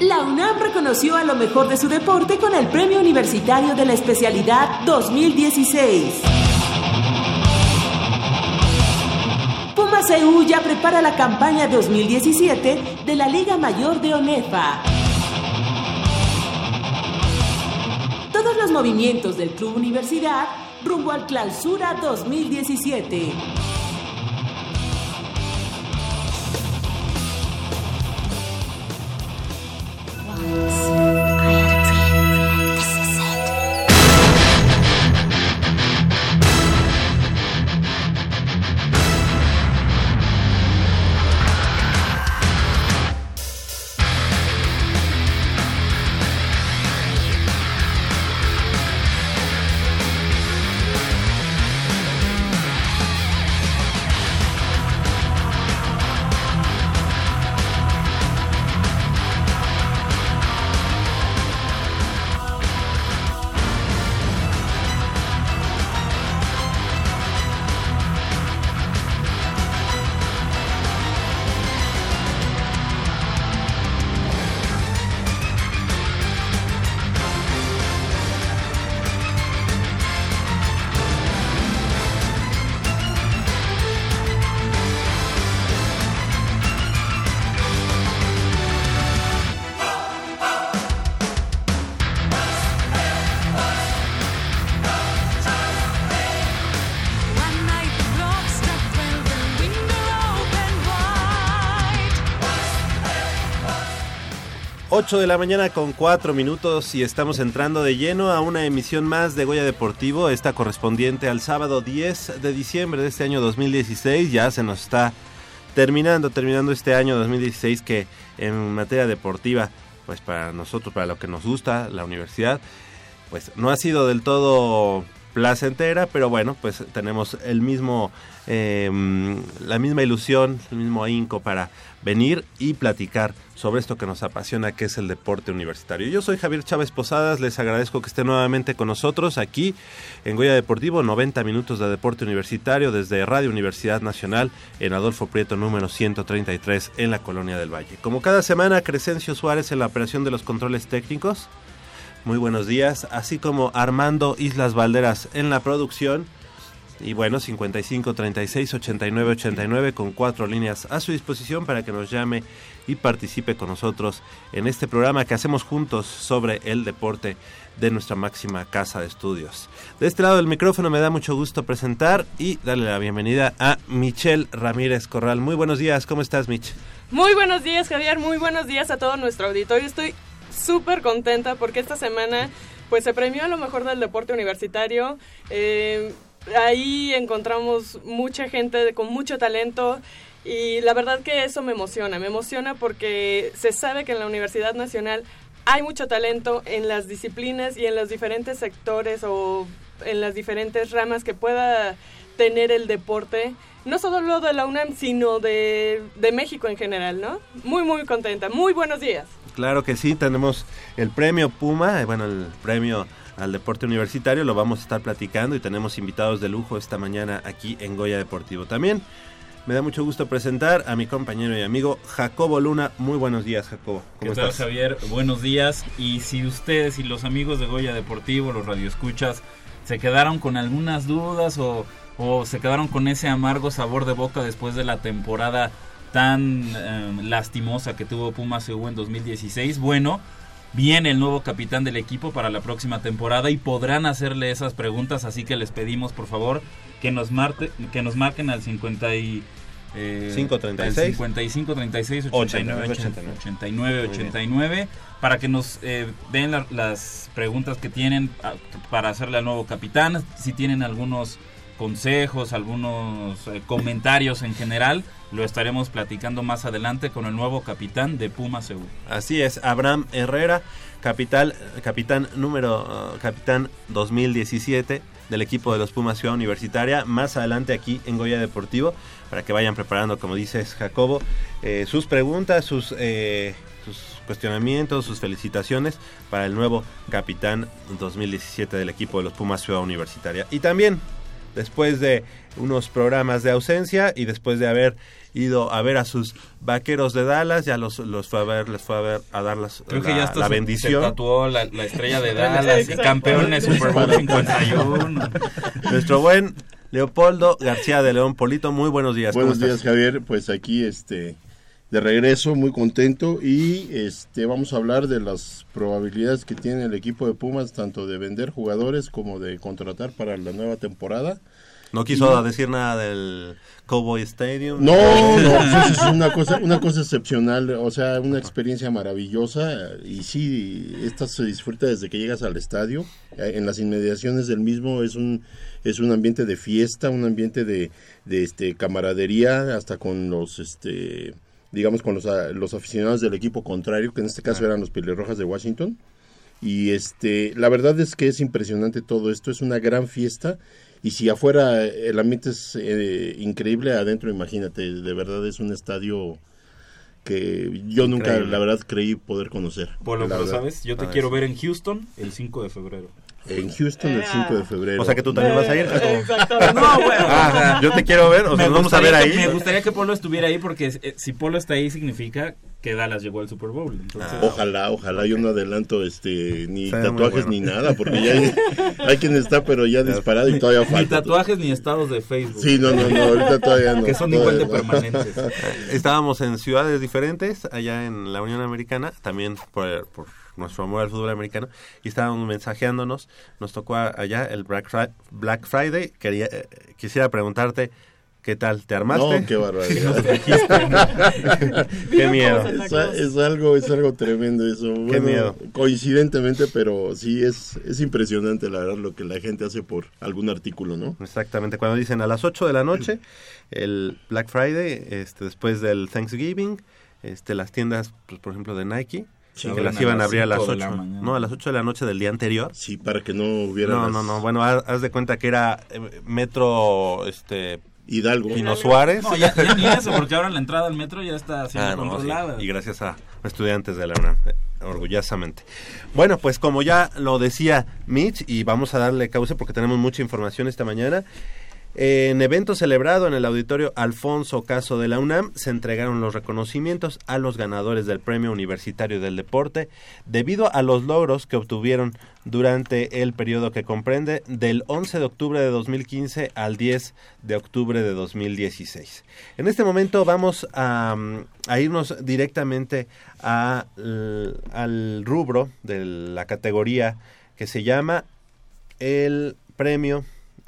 La UNAM reconoció a lo mejor de su deporte con el Premio Universitario de la Especialidad 2016. Puma ya prepara la campaña 2017 de la Liga Mayor de ONEFA. Todos los movimientos del Club Universidad rumbo al Clausura 2017. 8 de la mañana con 4 minutos y estamos entrando de lleno a una emisión más de Goya Deportivo, esta correspondiente al sábado 10 de diciembre de este año 2016. Ya se nos está terminando, terminando este año 2016 que en materia deportiva, pues para nosotros, para lo que nos gusta, la universidad, pues no ha sido del todo placentera, pero bueno, pues tenemos el mismo, eh, la misma ilusión, el mismo ahínco para venir y platicar sobre esto que nos apasiona, que es el deporte universitario. Yo soy Javier Chávez Posadas, les agradezco que estén nuevamente con nosotros aquí en Goya Deportivo, 90 minutos de deporte universitario desde Radio Universidad Nacional en Adolfo Prieto número 133 en la Colonia del Valle. Como cada semana, Crescencio Suárez en la operación de los controles técnicos. Muy buenos días, así como Armando Islas Valderas en la producción. Y bueno, 55 36 89 89 con cuatro líneas a su disposición para que nos llame y participe con nosotros en este programa que hacemos juntos sobre el deporte de nuestra máxima casa de estudios. De este lado del micrófono me da mucho gusto presentar y darle la bienvenida a Michelle Ramírez Corral. Muy buenos días, ¿cómo estás, Mich? Muy buenos días, Javier. Muy buenos días a todo nuestro auditorio. Estoy súper contenta porque esta semana pues se premió a lo mejor del deporte universitario. Eh, ahí encontramos mucha gente con mucho talento y la verdad que eso me emociona. Me emociona porque se sabe que en la Universidad Nacional hay mucho talento en las disciplinas y en los diferentes sectores o en las diferentes ramas que pueda tener el deporte, no solo de la UNAM, sino de, de México en general, ¿no? Muy, muy contenta. Muy buenos días. Claro que sí, tenemos el premio Puma, eh, bueno, el premio al deporte universitario, lo vamos a estar platicando y tenemos invitados de lujo esta mañana aquí en Goya Deportivo. También me da mucho gusto presentar a mi compañero y amigo Jacobo Luna. Muy buenos días, Jacobo. ¿Qué ¿Cómo tal, estás? Javier? Buenos días. Y si ustedes y los amigos de Goya Deportivo, los radioescuchas, se quedaron con algunas dudas o, o se quedaron con ese amargo sabor de boca después de la temporada tan eh, lastimosa que tuvo Pumas CU en 2016, bueno, viene el nuevo capitán del equipo para la próxima temporada y podrán hacerle esas preguntas, así que les pedimos por favor que nos, marte- que nos marquen al 50 y... eh, 536. al 55 36 89 89, 89 Muy bien. 89 para que nos eh, den la- las preguntas que tienen ah, para hacerle al nuevo capitán si tienen algunos consejos, algunos eh, comentarios en general, lo estaremos platicando más adelante con el nuevo capitán de Pumas EU. Así es, Abraham Herrera, capital, capitán número, uh, capitán 2017 del equipo de los Pumas Ciudad Universitaria. Más adelante aquí en Goya Deportivo, para que vayan preparando, como dices Jacobo, eh, sus preguntas, sus, eh, sus cuestionamientos, sus felicitaciones para el nuevo capitán 2017 del equipo de los Pumas Ciudad Universitaria. Y también, después de unos programas de ausencia y después de haber ido a ver a sus vaqueros de Dallas, ya los, los fue a ver, les fue a ver a dar las- Creo que ya hasta la se- bendición. Se tatuó la, la estrella de Dallas, Exacto. campeón en Super Bowl 51. Nuestro buen Leopoldo García de León Polito, muy buenos días. ¿cómo Buenos días? Javier. Pues aquí, este, de regreso, muy contento y, este, vamos a hablar de las probabilidades que tiene el equipo de Pumas, tanto de vender jugadores como de contratar para la nueva temporada. No quiso decir nada del Cowboy Stadium. No, no, es una cosa, una cosa excepcional, o sea, una experiencia maravillosa y sí, esta se disfruta desde que llegas al estadio. Eh, En las inmediaciones del mismo es un es un ambiente de fiesta, un ambiente de, de este camaradería, hasta con los este digamos con los, a- los aficionados del equipo contrario, que en este caso eran los Pelirrojas de Washington. Y este, la verdad es que es impresionante todo esto, es una gran fiesta. Y si afuera el ambiente es eh, increíble, adentro imagínate, de verdad es un estadio que yo nunca, Increíble. la verdad, creí poder conocer. Polo, La pero verdad. sabes, yo te Ah, quiero sí. ver en Houston el 5 de febrero. En Houston el 5 de febrero. O sea que tú también vas a ir. Exactamente. No, bueno. Ah, yo te quiero ver, o sea, nos vamos a ver ahí. que, me gustaría que Polo estuviera ahí porque eh, si Polo está ahí significa que Dallas llegó al Super Bowl. Entonces, Ah, Ojalá, ojalá, yo no adelanto este ni Sería tatuajes bueno. ni nada, porque ya hay, hay quien está, pero ya disparado y todavía ni falta. tatuajes ni estados de Facebook. Sí, no, no, no, ahorita todavía no. que son igual de no. permanentes. Estábamos en ciudades diferentes, allá en la Unión Americana, también por, por nuestro amor al fútbol americano, y estábamos mensajeándonos. Nos tocó a- allá el Black, Fri- Black Friday. Quería, eh, quisiera preguntarte, ¿qué tal? ¿Te armaste? No, qué barbaridad. Qué miedo. Es, algo, es algo tremendo eso. Bueno, miedo. Coincidentemente, pero sí es, es impresionante la verdad lo que la gente hace por algún artículo, ¿no? Exactamente, cuando dicen a las 8 de la noche, el Black Friday, este, después del Thanksgiving, este, las tiendas, pues, por ejemplo, de Nike, Sí, que las iban a abrir a las 5 de la 8, mañana. no, a las 8 de la noche del día anterior. Sí, para que no hubiera No, las- no, no, bueno, haz, haz de cuenta que era eh, metro, este, Hidalgo. Pino Suárez. No, ya, ya ni eso, porque ahora la entrada al metro ya está siendo Ah, no, controlada. sí, Y gracias a estudiantes de la UNAM, eh, orgullosamente. Bueno, pues como ya lo decía Mitch, y vamos a darle causa porque tenemos mucha información esta mañana. En evento celebrado en el auditorio Alfonso Caso de la UNAM se entregaron los reconocimientos a los ganadores del Premio Universitario del Deporte debido a los logros que obtuvieron durante el periodo que comprende del 11 de octubre de 2015 al 10 de octubre de 2016. En este momento vamos a, irnos directamente al rubro de la categoría que se llama el premio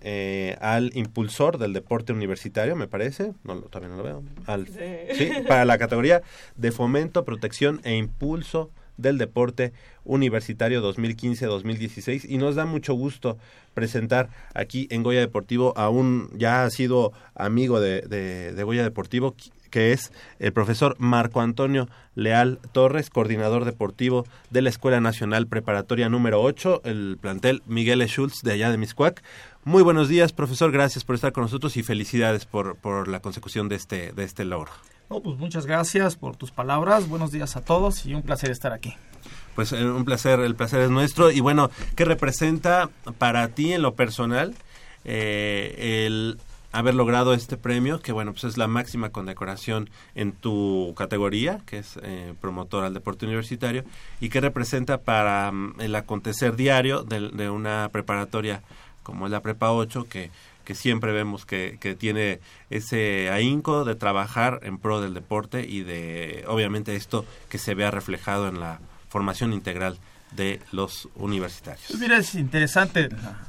eh, al impulsor del deporte universitario, me parece, no, lo- todavía no lo veo, al, Sí. sí, para la categoría de fomento, protección e impulso del deporte universitario 2015-2016 y nos da mucho gusto presentar aquí en Goya Deportivo a un ya ha sido amigo de, de, de Goya Deportivo que es el profesor Marco Antonio Leal Torres, coordinador deportivo de la Escuela Nacional Preparatoria número 8, el plantel Miguel E. Schultz de allá de Miscuac. Muy buenos días, profesor, gracias por estar con nosotros y felicidades por, por la consecución de este, de este logro. No, pues muchas gracias por tus palabras. Buenos días a todos y un placer estar aquí. Pues eh, un placer, el placer es nuestro. Y bueno, ¿qué representa para ti en lo personal eh, el haber logrado este premio? Que bueno, pues es la máxima condecoración en tu categoría, que es eh, promotor al deporte universitario. ¿Y qué representa para mm, el acontecer diario de, de una preparatoria como es la Prepa 8, que, que siempre vemos que, que tiene ese ahínco de trabajar en pro del deporte y de, obviamente, esto que se vea reflejado en la formación integral de los universitarios. Pues mira, es interesante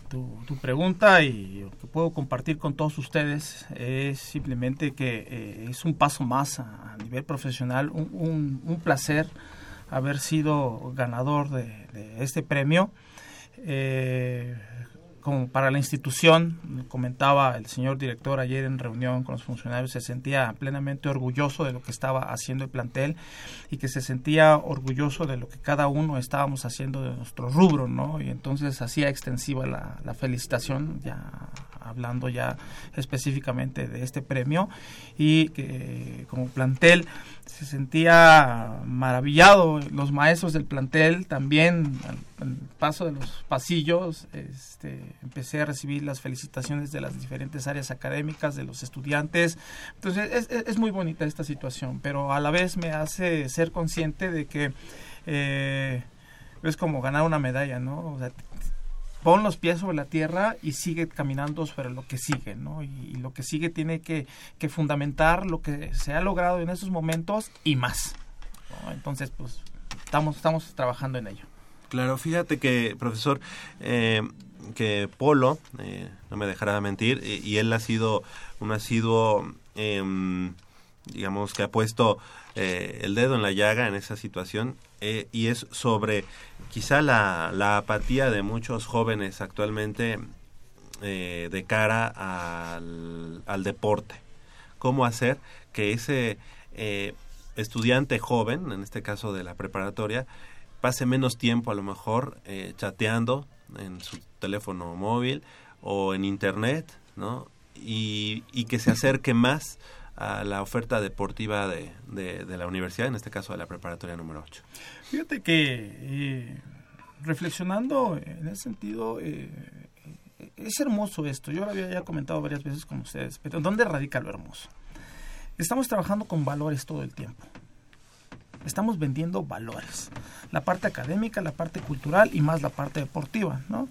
tu, tu pregunta y lo que puedo compartir con todos ustedes es simplemente que eh, es un paso más a, a nivel profesional, un, un- un placer haber sido ganador de, de este premio. Eh, como para la institución, comentaba el señor director ayer en reunión con los funcionarios, se sentía plenamente orgulloso de lo que estaba haciendo el plantel y que se sentía orgulloso de lo que cada uno estábamos haciendo de nuestro rubro, ¿no? Y entonces hacía extensiva la, felicitación, ya hablando ya específicamente de este premio y que como plantel se sentía maravillado los maestros del plantel también al paso de los pasillos este, empecé a recibir las felicitaciones de las diferentes áreas académicas de los estudiantes entonces es, muy bonita esta situación pero a la vez me hace ser consciente de que eh, es como ganar una medalla no o sea, pon los pies sobre la tierra y sigue caminando sobre lo que sigue, ¿no? Y, lo que sigue tiene que, que fundamentar lo que se ha logrado en esos momentos y más. Entonces, pues, estamos, estamos trabajando en ello. Claro, fíjate que, profesor, eh, que Polo, eh, no me dejará mentir, y, él ha sido un asiduo, em, digamos, que ha puesto eh, el dedo en la llaga en esa situación, eh, y es sobre quizá la, la apatía de muchos jóvenes actualmente eh, de cara al, al deporte. ¿Cómo hacer que ese eh, estudiante joven, en este caso de la preparatoria, pase menos tiempo a lo mejor eh, chateando en su teléfono móvil o en internet, ¿no? Y, que se acerque más a la oferta deportiva de, de- la universidad, en este caso de la preparatoria número 8. Fíjate que eh, reflexionando en ese sentido, eh, es hermoso esto. Yo lo había ya comentado varias veces con ustedes, pero ¿dónde radica lo hermoso? Estamos trabajando con valores todo el tiempo. Estamos vendiendo valores. La parte académica, la parte cultural y más la parte deportiva, ¿no?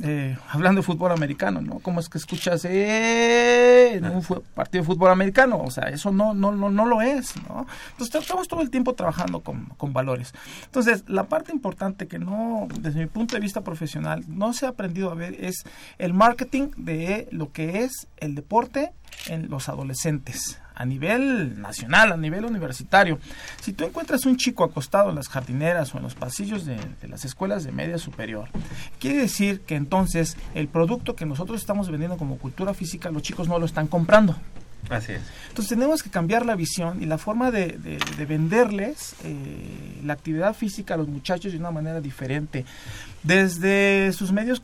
Eh, hablando de fútbol americano, ¿no? ¿Cómo es que escuchas eh, un partido de fútbol americano? O sea, eso no, no, no, no lo es, ¿no? Entonces estamos todo el tiempo trabajando con, con valores. Entonces, la parte importante que no, desde mi punto de vista profesional, no se ha aprendido a ver es el marketing de lo que es el deporte en los adolescentes a nivel nacional, a nivel universitario. Si tú encuentras un chico acostado en las jardineras o en los pasillos de, de las escuelas de media superior, quiere decir que entonces el producto que nosotros estamos vendiendo como cultura física, los chicos no lo están comprando. Así es. Entonces tenemos que cambiar la visión y la forma de, de- de venderles eh, la actividad física a los muchachos de una manera diferente. Desde sus medios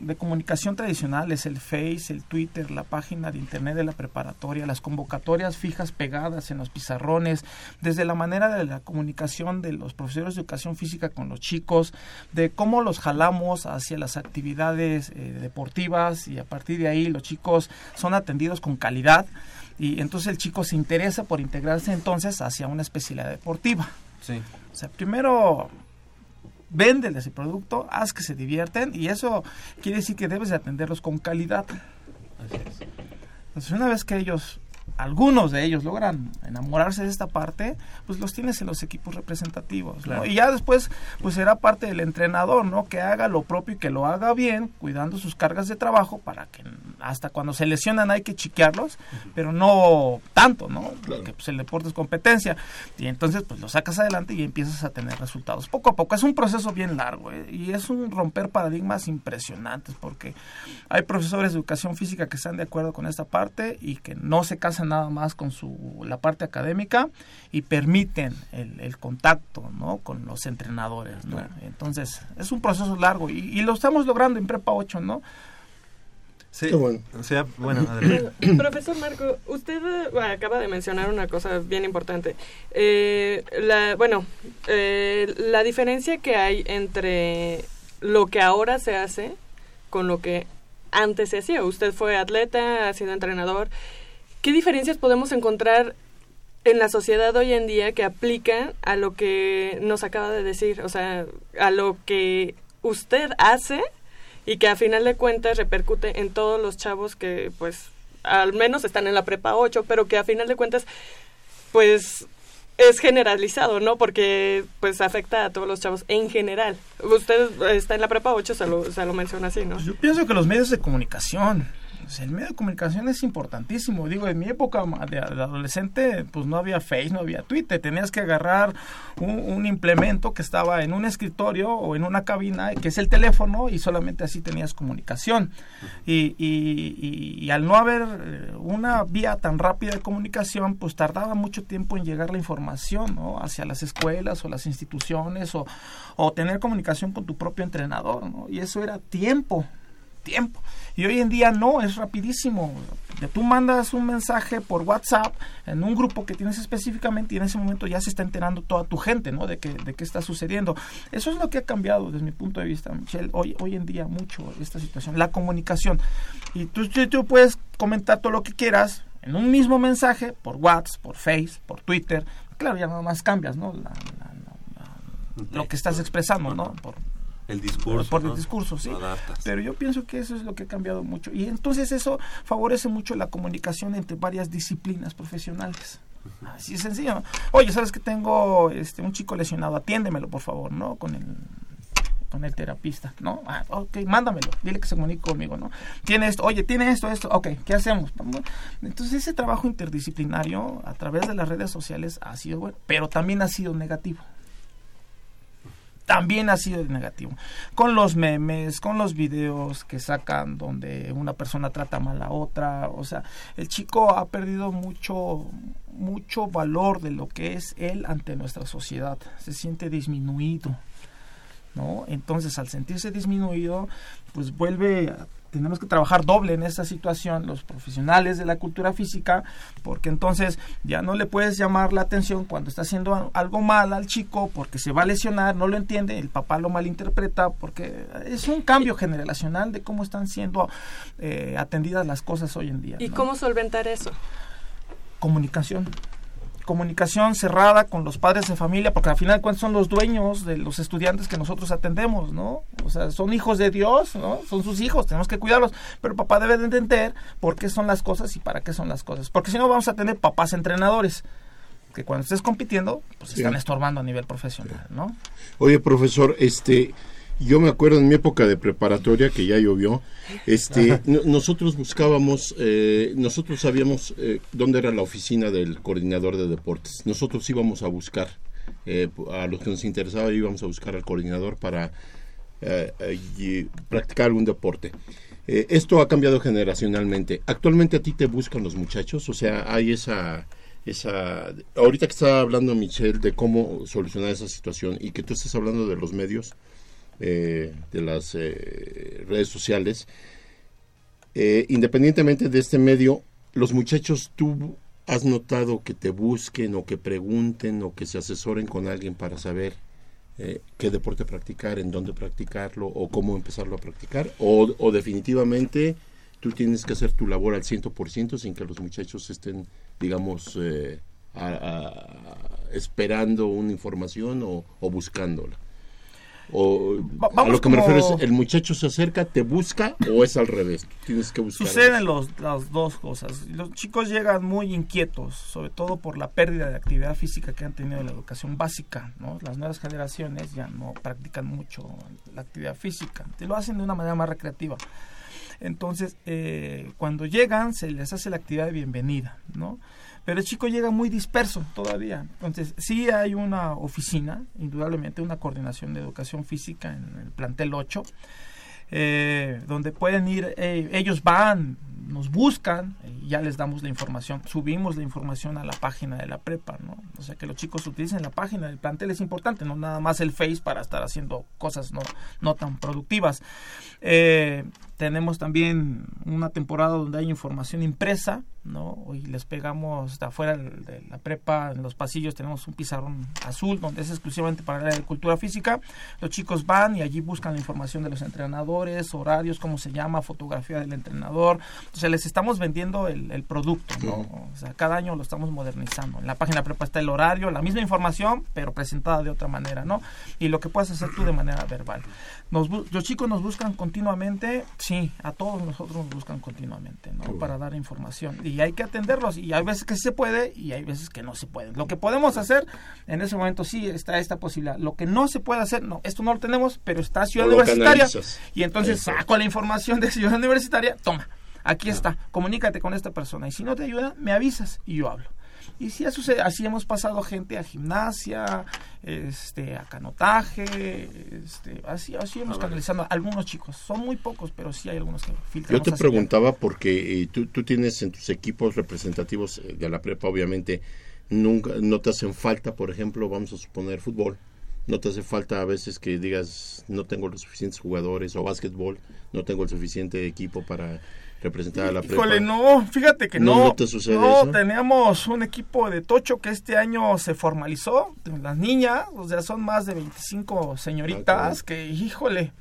de comunicación tradicionales, el Face, el Twitter, la página de internet de la preparatoria, las convocatorias fijas pegadas en los pizarrones, desde la manera de la comunicación de los profesores de educación física con los chicos, de cómo los jalamos hacia las actividades eh, deportivas y a partir de ahí los chicos son atendidos con calidad y entonces el chico se interesa por integrarse entonces hacia una especialidad deportiva. Sí. O sea, primero véndeles el producto, haz que se divierten y eso quiere decir que debes de atenderlos con calidad. Así es. Entonces, una vez que ellos, algunos de ellos logran enamorarse de esta parte, pues los tienes en los equipos representativos, ¿no? Claro. Y ya después, pues será parte del entrenador, ¿no? Que haga lo propio y que lo haga bien, cuidando sus cargas de trabajo para que hasta cuando se lesionan hay que chiquearlos, pero no tanto, ¿no? Porque pues el deporte es competencia. Y entonces, pues lo sacas adelante y empiezas a tener resultados. Poco a poco, es un proceso bien largo, ¿eh? Y es un romper paradigmas impresionantes, porque hay profesores de educación física que están de acuerdo con esta parte y que no se casan nada más con su la parte académica y permiten el, el contacto ¿no? con los entrenadores. ¿no? Entonces, es un proceso largo y, y lo estamos logrando en Prepa 8, ¿no? Sí, Qué bueno. O sea, bueno, adelante. Profesor Marco, usted bueno, acaba de mencionar una cosa bien importante. Eh, la, bueno, eh, la diferencia que hay entre lo que ahora se hace con lo que antes se hacía. Usted fue atleta, ha sido entrenador. ¿Qué diferencias podemos encontrar en la sociedad hoy en día que aplican a lo que nos acaba de decir? O sea, a lo que usted hace y que a final de cuentas repercute en todos los chavos que pues al menos están en la prepa 8, pero que a final de cuentas pues es generalizado, ¿no? Porque pues afecta a todos los chavos en general. Usted está en la prepa 8, se lo, se lo menciona así, ¿no? Pues yo pienso que los medios de comunicación, pues el medio de comunicación es importantísimo. Digo, en mi época de, adolescente, pues no había Face, no había Twitter. Tenías que agarrar un, un implemento que estaba en un escritorio o en una cabina, que es el teléfono, y solamente así tenías comunicación. Y, y- y- y al no haber eh, una vía tan rápida de comunicación, pues tardaba mucho tiempo en llegar la información ¿no? hacia las escuelas o las instituciones o, o tener comunicación con tu propio entrenador. ¿no? Y eso era tiempo, tiempo. Y hoy en día no, es rapidísimo. Tú mandas un mensaje por WhatsApp en un grupo que tienes específicamente y en ese momento ya se está enterando toda tu gente, ¿no? De que, de qué está sucediendo. Eso es lo que ha cambiado desde mi punto de vista, Michelle, hoy, hoy en día mucho esta situación, la comunicación. Y tú, tú, tú puedes comentar todo lo que quieras en un mismo mensaje por WhatsApp, por Face, por Twitter. Claro, ya nada más cambias, ¿no? La- la- la- la- lo que estás expresando, ¿no? Por, El discurso. por el ¿no? discurso, sí. Pero yo pienso que eso es lo que ha cambiado mucho. Y entonces eso favorece mucho la comunicación entre varias disciplinas profesionales. Así es sencillo. Oye, ¿sabes que tengo este, un chico lesionado? Atiéndemelo, por favor, ¿no? Con el con el terapista, ¿no? Ah, ok, mándamelo, dile que se comunique conmigo, ¿no? Tiene esto, oye, tiene esto, esto, ok, ¿qué hacemos? Entonces ese trabajo interdisciplinario a través de las redes sociales ha sido bueno, pero también ha sido negativo también ha sido negativo. Con los memes, con los videos que sacan donde una persona trata mal a otra, o sea, el chico ha perdido mucho mucho valor de lo que es él ante nuestra sociedad. Se siente disminuido. ¿No? Entonces, al sentirse disminuido, pues vuelve a tenemos que trabajar doble en esta situación los profesionales de la cultura física porque entonces ya no le puedes llamar la atención cuando está haciendo algo mal al chico porque se va a lesionar, no lo entiende, el papá lo malinterpreta porque es un cambio generacional de cómo están siendo eh, atendidas las cosas hoy en día. ¿Y ¿no? cómo solventar eso? comunicación. Comunicación cerrada con los padres de familia, porque al final de cuentas son los dueños de los estudiantes que nosotros atendemos, ¿no? O sea, son hijos de Dios, ¿no? Son sus hijos, tenemos que cuidarlos, pero papá debe de entender por qué son las cosas y para qué son las cosas, porque si no vamos a tener papás entrenadores que cuando estés compitiendo, pues están Sí. estorbando a nivel profesional, ¿no? Oye, profesor, este, yo me acuerdo en mi época de preparatoria que ya llovió, este, no- nosotros buscábamos, eh, nosotros sabíamos eh, dónde era la oficina del coordinador de deportes. Nosotros íbamos a buscar, eh, a los que nos interesaba íbamos a buscar al coordinador para eh, eh, y practicar algún deporte. Eh, esto ha cambiado generacionalmente. Actualmente a ti te buscan los muchachos, o sea, hay esa esa ahorita que estaba hablando Michelle de cómo solucionar esa situación y que tú estás hablando de los medios eh, de las eh, redes sociales eh, independientemente de este medio los muchachos tú has notado que te busquen o que pregunten o que se asesoren con alguien para saber eh, qué deporte practicar, en dónde practicarlo o cómo empezarlo a practicar o, definitivamente tú tienes que hacer tu labor al 100% sin que los muchachos estén, digamos, esperando una información o buscándola. O, a lo que me refiero es, el muchacho se acerca, te busca o es al revés, tienes que buscar. Suceden los, las dos cosas. Los chicos llegan muy inquietos, sobre todo por la pérdida de actividad física que han tenido en la educación básica. ¿no? Las nuevas generaciones ya no practican mucho la actividad física, te lo hacen de una manera más recreativa. Entonces, eh, cuando llegan, se les hace la actividad de bienvenida, ¿no? Pero el chico llega muy disperso todavía. Entonces, sí hay una oficina, indudablemente una coordinación de educación física en el plantel 8, eh, donde pueden ir, eh, ellos van, nos buscan, y ya les damos la información, subimos la información a la página de la prepa, ¿no? O sea, que los chicos utilicen la página del plantel es importante, no nada más el Face para estar haciendo cosas no, no tan productivas. Eh, tenemos también una temporada donde hay información impresa, ¿no? Y les pegamos de afuera de la prepa, en los pasillos tenemos un pizarrón azul donde es exclusivamente para la cultura física. Los chicos van y allí buscan la información de los entrenadores, horarios, cómo se llama, fotografía del entrenador. O sea, les estamos vendiendo el, el producto, ¿no? O sea, cada año lo estamos modernizando. En la página prepa está el horario, la misma información, pero presentada de otra manera, ¿no? Y lo que puedes hacer tú de manera verbal. Nos los chicos nos buscan continuamente, sí, a todos nosotros nos buscan continuamente, ¿no? Para dar información. Y hay que atenderlos. Y hay veces que se puede y hay veces que no se puede. Lo que podemos hacer, en ese momento sí está esta posibilidad. Lo que no se puede hacer, no, esto no lo tenemos, pero está Ciudad Universitaria. canalizas. Y entonces Eso. saco la información de Ciudad Universitaria, toma. Aquí está, comunícate con esta persona. Y si no te ayuda, me avisas y yo hablo. Y sí, eso se- así hemos pasado gente a gimnasia, este, a canotaje, este, así, así hemos canalizado a algunos chicos. Son muy pocos, pero sí hay algunos que filtramos. Yo te preguntaba porque eh, tú, tú tienes en tus equipos representativos eh, de la prepa, obviamente, nunca no te hacen falta, por ejemplo, vamos a suponer fútbol. No te hace falta a veces que digas no tengo los suficientes jugadores o básquetbol, no tengo el suficiente equipo para representar a la prepa. Híjole, no, fíjate que ¿No- no. te sucede no, eso? teníamos un equipo de Tocho que este año se formalizó. Las niñas, o sea, son más de 25 señoritas Ah, que, híjole,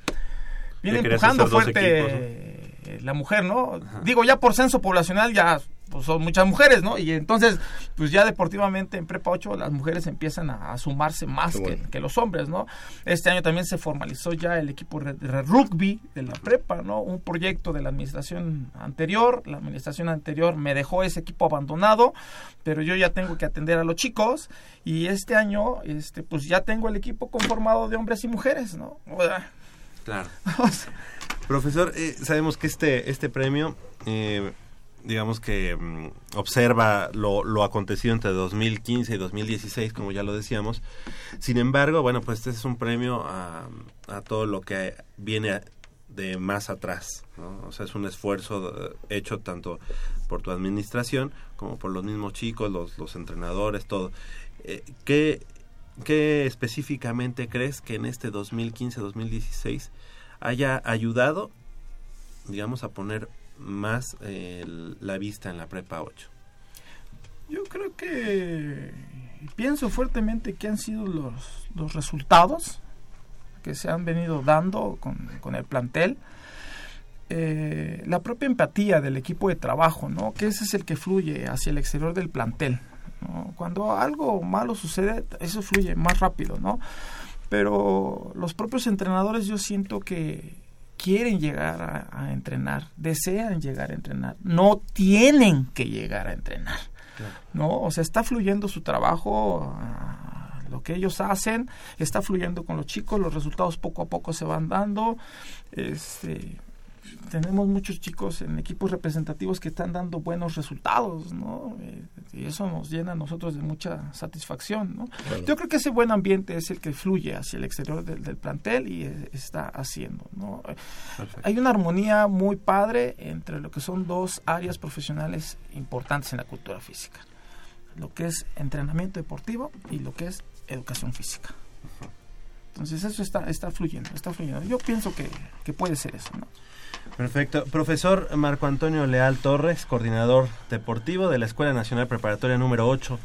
viene empujando fuerte equipos, la mujer, ¿no? Digo, ya por censo poblacional ya pues, son muchas mujeres, ¿no? Y entonces, pues ya deportivamente en Prepa 8 las mujeres empiezan a, a sumarse más que, los hombres, ¿no? Este año también se formalizó ya el equipo de, rugby de la prepa, ¿no? Un proyecto de la administración anterior. La administración anterior me dejó ese equipo abandonado, pero yo ya tengo que atender a los chicos y este año, este, pues ya tengo el equipo conformado de hombres y mujeres, ¿no? Claro. Profesor, eh, sabemos que este, este premio, eh, digamos que mm, observa lo, lo acontecido entre 2015 y 2016, como ya lo decíamos. Sin embargo, bueno, pues este es un premio a, a todo lo que viene de más atrás. ¿no? O sea, es un esfuerzo eh, hecho tanto por tu administración como por los mismos chicos, los, los entrenadores, todo. Eh, ¿qué, ¿Qué específicamente crees que en este 2015-2016 haya ayudado, digamos, a poner más la vista en la prepa 8? Yo creo que pienso fuertemente que han sido los, los resultados que se han venido dando con, con el plantel. Eh, la propia empatía del equipo de trabajo, ¿no? Que ese es el que fluye hacia el exterior del plantel. Cuando algo malo sucede, eso fluye más rápido, ¿no? Pero los propios entrenadores yo siento que quieren llegar a, a entrenar, desean llegar a entrenar, no tienen que llegar a entrenar. ¿no? O sea, está fluyendo su trabajo, ah, lo que ellos hacen, está fluyendo con los chicos, los resultados poco a poco se van dando. Este, tenemos muchos chicos en equipos representativos que están dando buenos resultados, ¿no? Eh, y eso nos llena a nosotros de mucha satisfacción, ¿no? Yo creo que ese buen ambiente es el que fluye hacia el exterior del, del plantel y eh, está haciendo, ¿no? Hay una armonía muy padre entre lo que son dos áreas profesionales importantes en la cultura física. Lo que es entrenamiento deportivo y lo que es educación física. Entonces eso está, está fluyendo, está fluyendo. Yo pienso que, que puede ser eso, ¿no? Perfecto. Profesor Marco Antonio Leal Torres, coordinador deportivo de la Escuela Nacional Preparatoria número 8,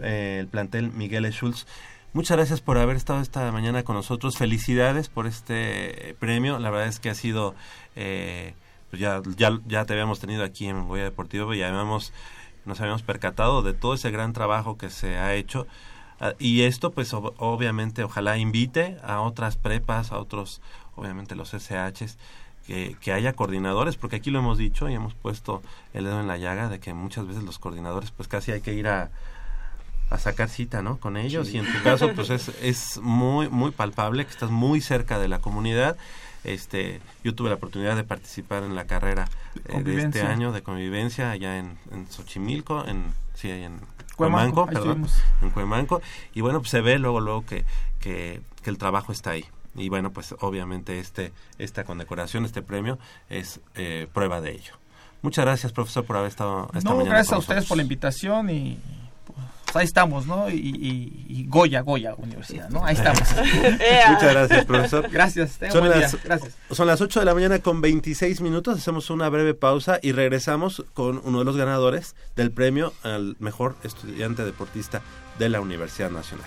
eh, el plantel Miguel E. Schultz. Muchas gracias por haber estado esta mañana con nosotros. Felicidades por este premio. La verdad es que ha sido, eh, pues ya, ya, ya te habíamos tenido aquí en Goya Deportivo y habíamos, nos habíamos percatado de todo ese gran trabajo que se ha hecho. Ah, y esto, pues ob- obviamente, ojalá invite a otras prepas, a otros, obviamente los SHs, que, que haya coordinadores, porque aquí lo hemos dicho y hemos puesto el dedo en la llaga de que muchas veces los coordinadores, pues casi hay que ir a, a sacar cita, ¿no? Con ellos y en tu caso, pues es, es muy, muy palpable que estás muy cerca de la comunidad. Este, yo tuve la oportunidad de participar en la carrera eh, de este año de convivencia allá en, en Xochimilco, en, sí, en Cuemanco, Cuemanco, perdón, en Cuemanco, y bueno, pues se ve luego, luego que, que, que el trabajo está ahí. Y bueno, pues obviamente este, esta condecoración, este premio, es eh, prueba de ello. Muchas gracias, profesor, por haber estado esta no, mañana gracias con a ustedes por la invitación y pues, ahí estamos, ¿no? Y, y- y Goya, Goya Universidad, ¿no? Ahí estamos. Muchas gracias, profesor. Gracias, Son buen las, día. Gracias. son las 8 de la mañana con 26 minutos. Hacemos una breve pausa y regresamos con uno de los ganadores del premio al mejor estudiante deportista de la Universidad Nacional.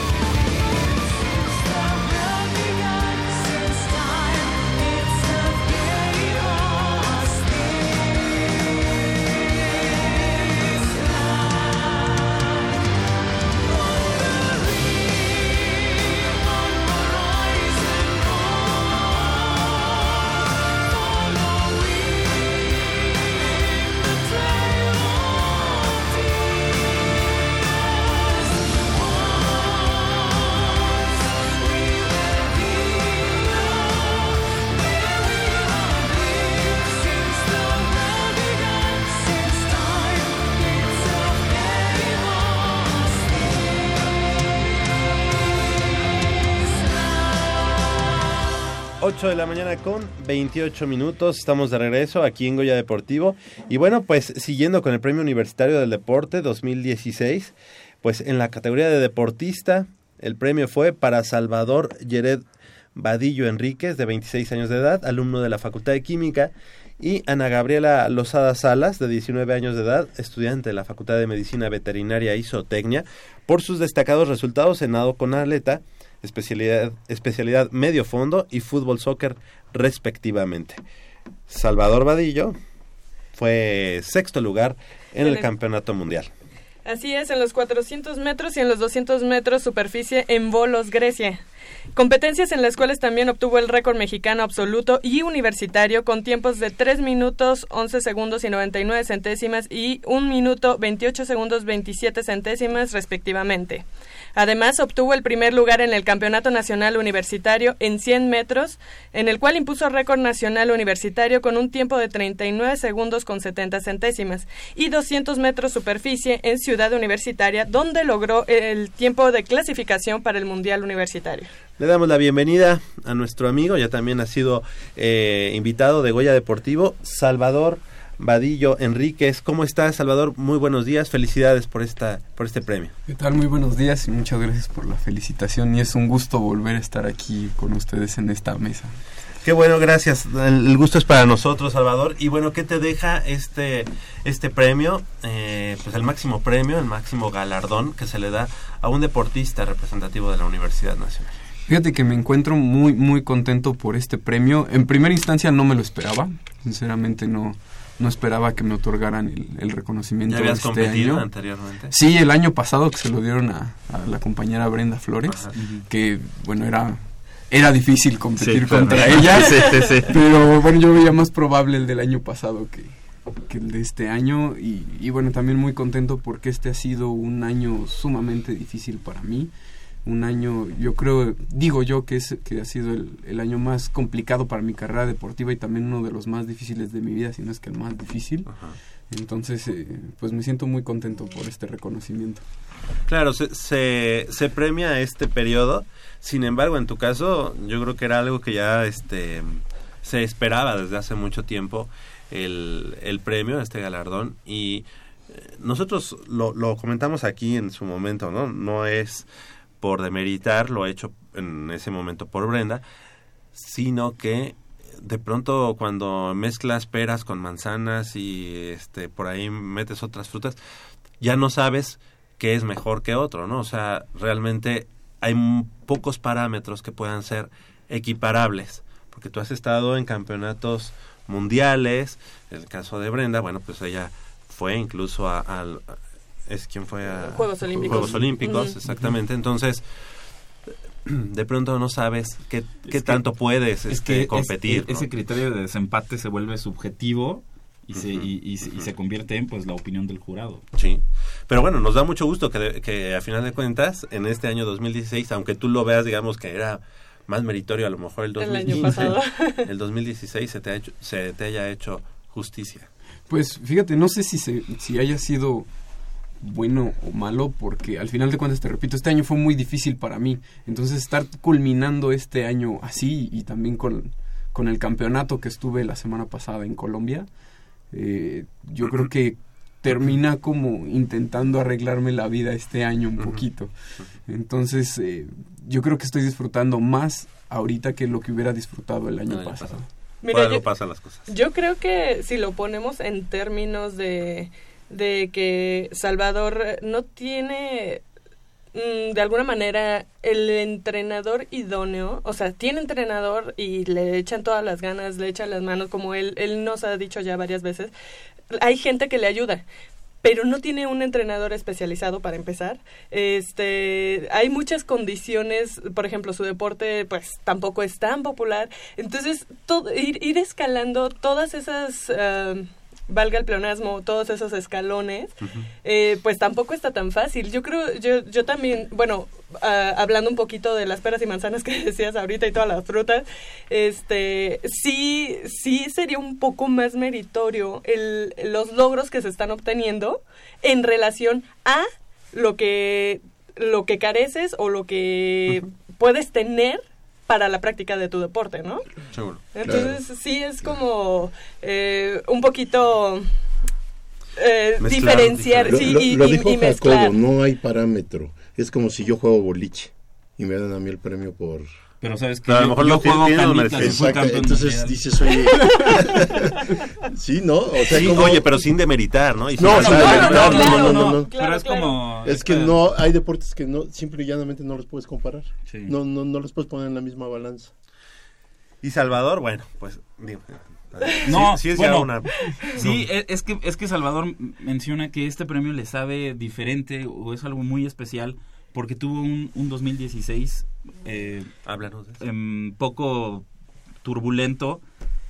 De la mañana con 28 minutos. Estamos de regreso aquí en Goya Deportivo. Y bueno, pues siguiendo con el Premio Universitario del Deporte 2016, pues en la categoría de deportista, el premio fue para Salvador Yered Vadillo Enríquez, de 26 años de edad, alumno de la Facultad de Química, y Ana Gabriela Lozada Salas, de 19 años de edad, estudiante de la Facultad de Medicina Veterinaria y Zootecnia, por sus destacados resultados en nado con atleta, especialidad, especialidad medio fondo y fútbol soccer respectivamente. Salvador Vadillo fue sexto lugar en el campeonato mundial. Así es, en los 400 metros y en los 200 metros superficie en Bolos, Grecia. Competencias en las cuales también obtuvo el récord mexicano absoluto y universitario con tiempos de 3 minutos 11 segundos y 99 centésimas y 1 minuto 28 segundos 27 centésimas respectivamente. Además, obtuvo el primer lugar en el Campeonato Nacional Universitario en 100 metros, en el cual impuso récord nacional universitario con un tiempo de 39 segundos con 70 centésimas y 200 metros superficie en Ciudad Universitaria, donde logró el tiempo de clasificación para el Mundial Universitario. Le damos la bienvenida a nuestro amigo, ya también ha sido eh, invitado de Goya Deportivo, Salvador Vadillo Enríquez. ¿Cómo estás, Salvador? Muy buenos días, felicidades por esta por este premio. ¿Qué tal? Muy buenos días y muchas gracias por la felicitación y es un gusto volver a estar aquí con ustedes en esta mesa. Qué bueno, gracias. El, gusto es para nosotros, Salvador. Y bueno, ¿qué te deja este este premio? Eh, pues el máximo premio, el máximo galardón que se le da a un deportista representativo de la Universidad Nacional. Fíjate que me encuentro muy muy contento por este premio. En primera instancia no me lo esperaba, sinceramente no no esperaba que me otorgaran el, el reconocimiento ¿Ya habías este competido año. anteriormente? Sí, el año pasado que se lo dieron a, a la compañera Brenda Flores, Ajá. que bueno, era era difícil competir Sí, claro. contra ella, Sí, sí, sí. pero bueno, yo veía más probable el del año pasado que, que el de este año y, y bueno, también muy contento porque este ha sido un año sumamente difícil para mí, un año, yo creo, digo yo que es que ha sido el, el año más complicado para mi carrera deportiva y también uno de los más difíciles de mi vida, si no es que el más difícil. Entonces, eh, pues me siento muy contento por este reconocimiento. Claro, se, se, se premia este periodo. Sin embargo, en tu caso, yo creo que era algo que ya este se esperaba desde hace mucho tiempo el, el premio, este galardón. Y eh, nosotros lo, lo comentamos aquí en su momento, ¿no? No es por demeritar lo hecho en ese momento por Brenda, sino que de pronto cuando mezclas peras con manzanas y este por ahí metes otras frutas, ya no sabes qué es mejor que otro, ¿no? O sea, realmente hay pocos parámetros que puedan ser equiparables, porque tú has estado en campeonatos mundiales, el caso de Brenda, bueno, pues ella fue incluso a- al es quien fue a Juegos Olímpicos. Juegos Olímpicos, Ujú. exactamente. Entonces, de pronto no sabes qué, qué tanto puedes Es este, que es- competir. e- ese criterio de desempate se vuelve subjetivo y, se, y, se- y se convierte en pues la opinión del jurado. Sí. Pero bueno, nos da mucho gusto que, que a final de cuentas, en este año 2016, aunque tú lo veas, digamos que era más meritorio a lo mejor el El año 2015, pasado. el 2016 se te, ha hecho, se te haya hecho justicia. Pues fíjate, no sé si, se, si haya sido bueno o malo, porque al final de cuentas, te repito, este año fue muy difícil para mí. Entonces, estar culminando este año así y también con, con el campeonato que estuve la semana pasada en Colombia. Eh, yo creo que termina como intentando arreglarme la vida este año un poquito. Entonces, eh, yo creo que estoy disfrutando más ahorita que lo que hubiera disfrutado el año El año pasado. Mira, Por algo yo- pasan las cosas. Yo creo que si lo ponemos en términos de, de que Salvador eh, no tiene mm, de alguna manera el entrenador idóneo, o sea, tiene entrenador y le echan todas las ganas, le echan las manos, como él, él nos ha dicho ya varias veces, hay gente que le ayuda. Pero no tiene un entrenador especializado para empezar. Este, hay muchas condiciones, por ejemplo, su deporte pues tampoco es tan popular. Entonces, todo, ir, ir escalando todas esas ah, valga el pleonasmo, todos esos escalones, eh, pues tampoco está tan fácil. Yo creo, yo, yo también, bueno, ah, hablando un poquito de las peras y manzanas que decías ahorita y todas las frutas, este, sí, sí sería un poco más meritorio el, los logros que se están obteniendo en relación a lo que, lo que careces o lo que puedes tener para la práctica de tu deporte, ¿no? Seguro. Entonces sí es como eh, un poquito eh, Mezclar, diferenciar Lo, sí, lo- y, lo y- dijo y mezclar. Jacobo, no hay parámetro. Es como si yo juego boliche y me dan a mí el premio por... Pero sabes que Pero a lo mejor yo lo juego Exacto, campeón entonces mundial. dices, oye... sí, ¿no? O sea, Sí, como- Oye, pero sin demeritar, ¿no? Y sin No, sin demeritar, no, claro, no, no, no, no. Pero es como... Es que no, hay deportes que no, simple y llanamente no los puedes comparar. Sí. No, no, no los puedes poner en la misma balanza. Y Salvador, bueno, pues digo, No, sí, sí es ya una sí, es que es que Salvador menciona que este premio le sabe diferente o es algo muy especial porque tuvo un, un 2016 eh, Háblanos de eso. em, poco turbulento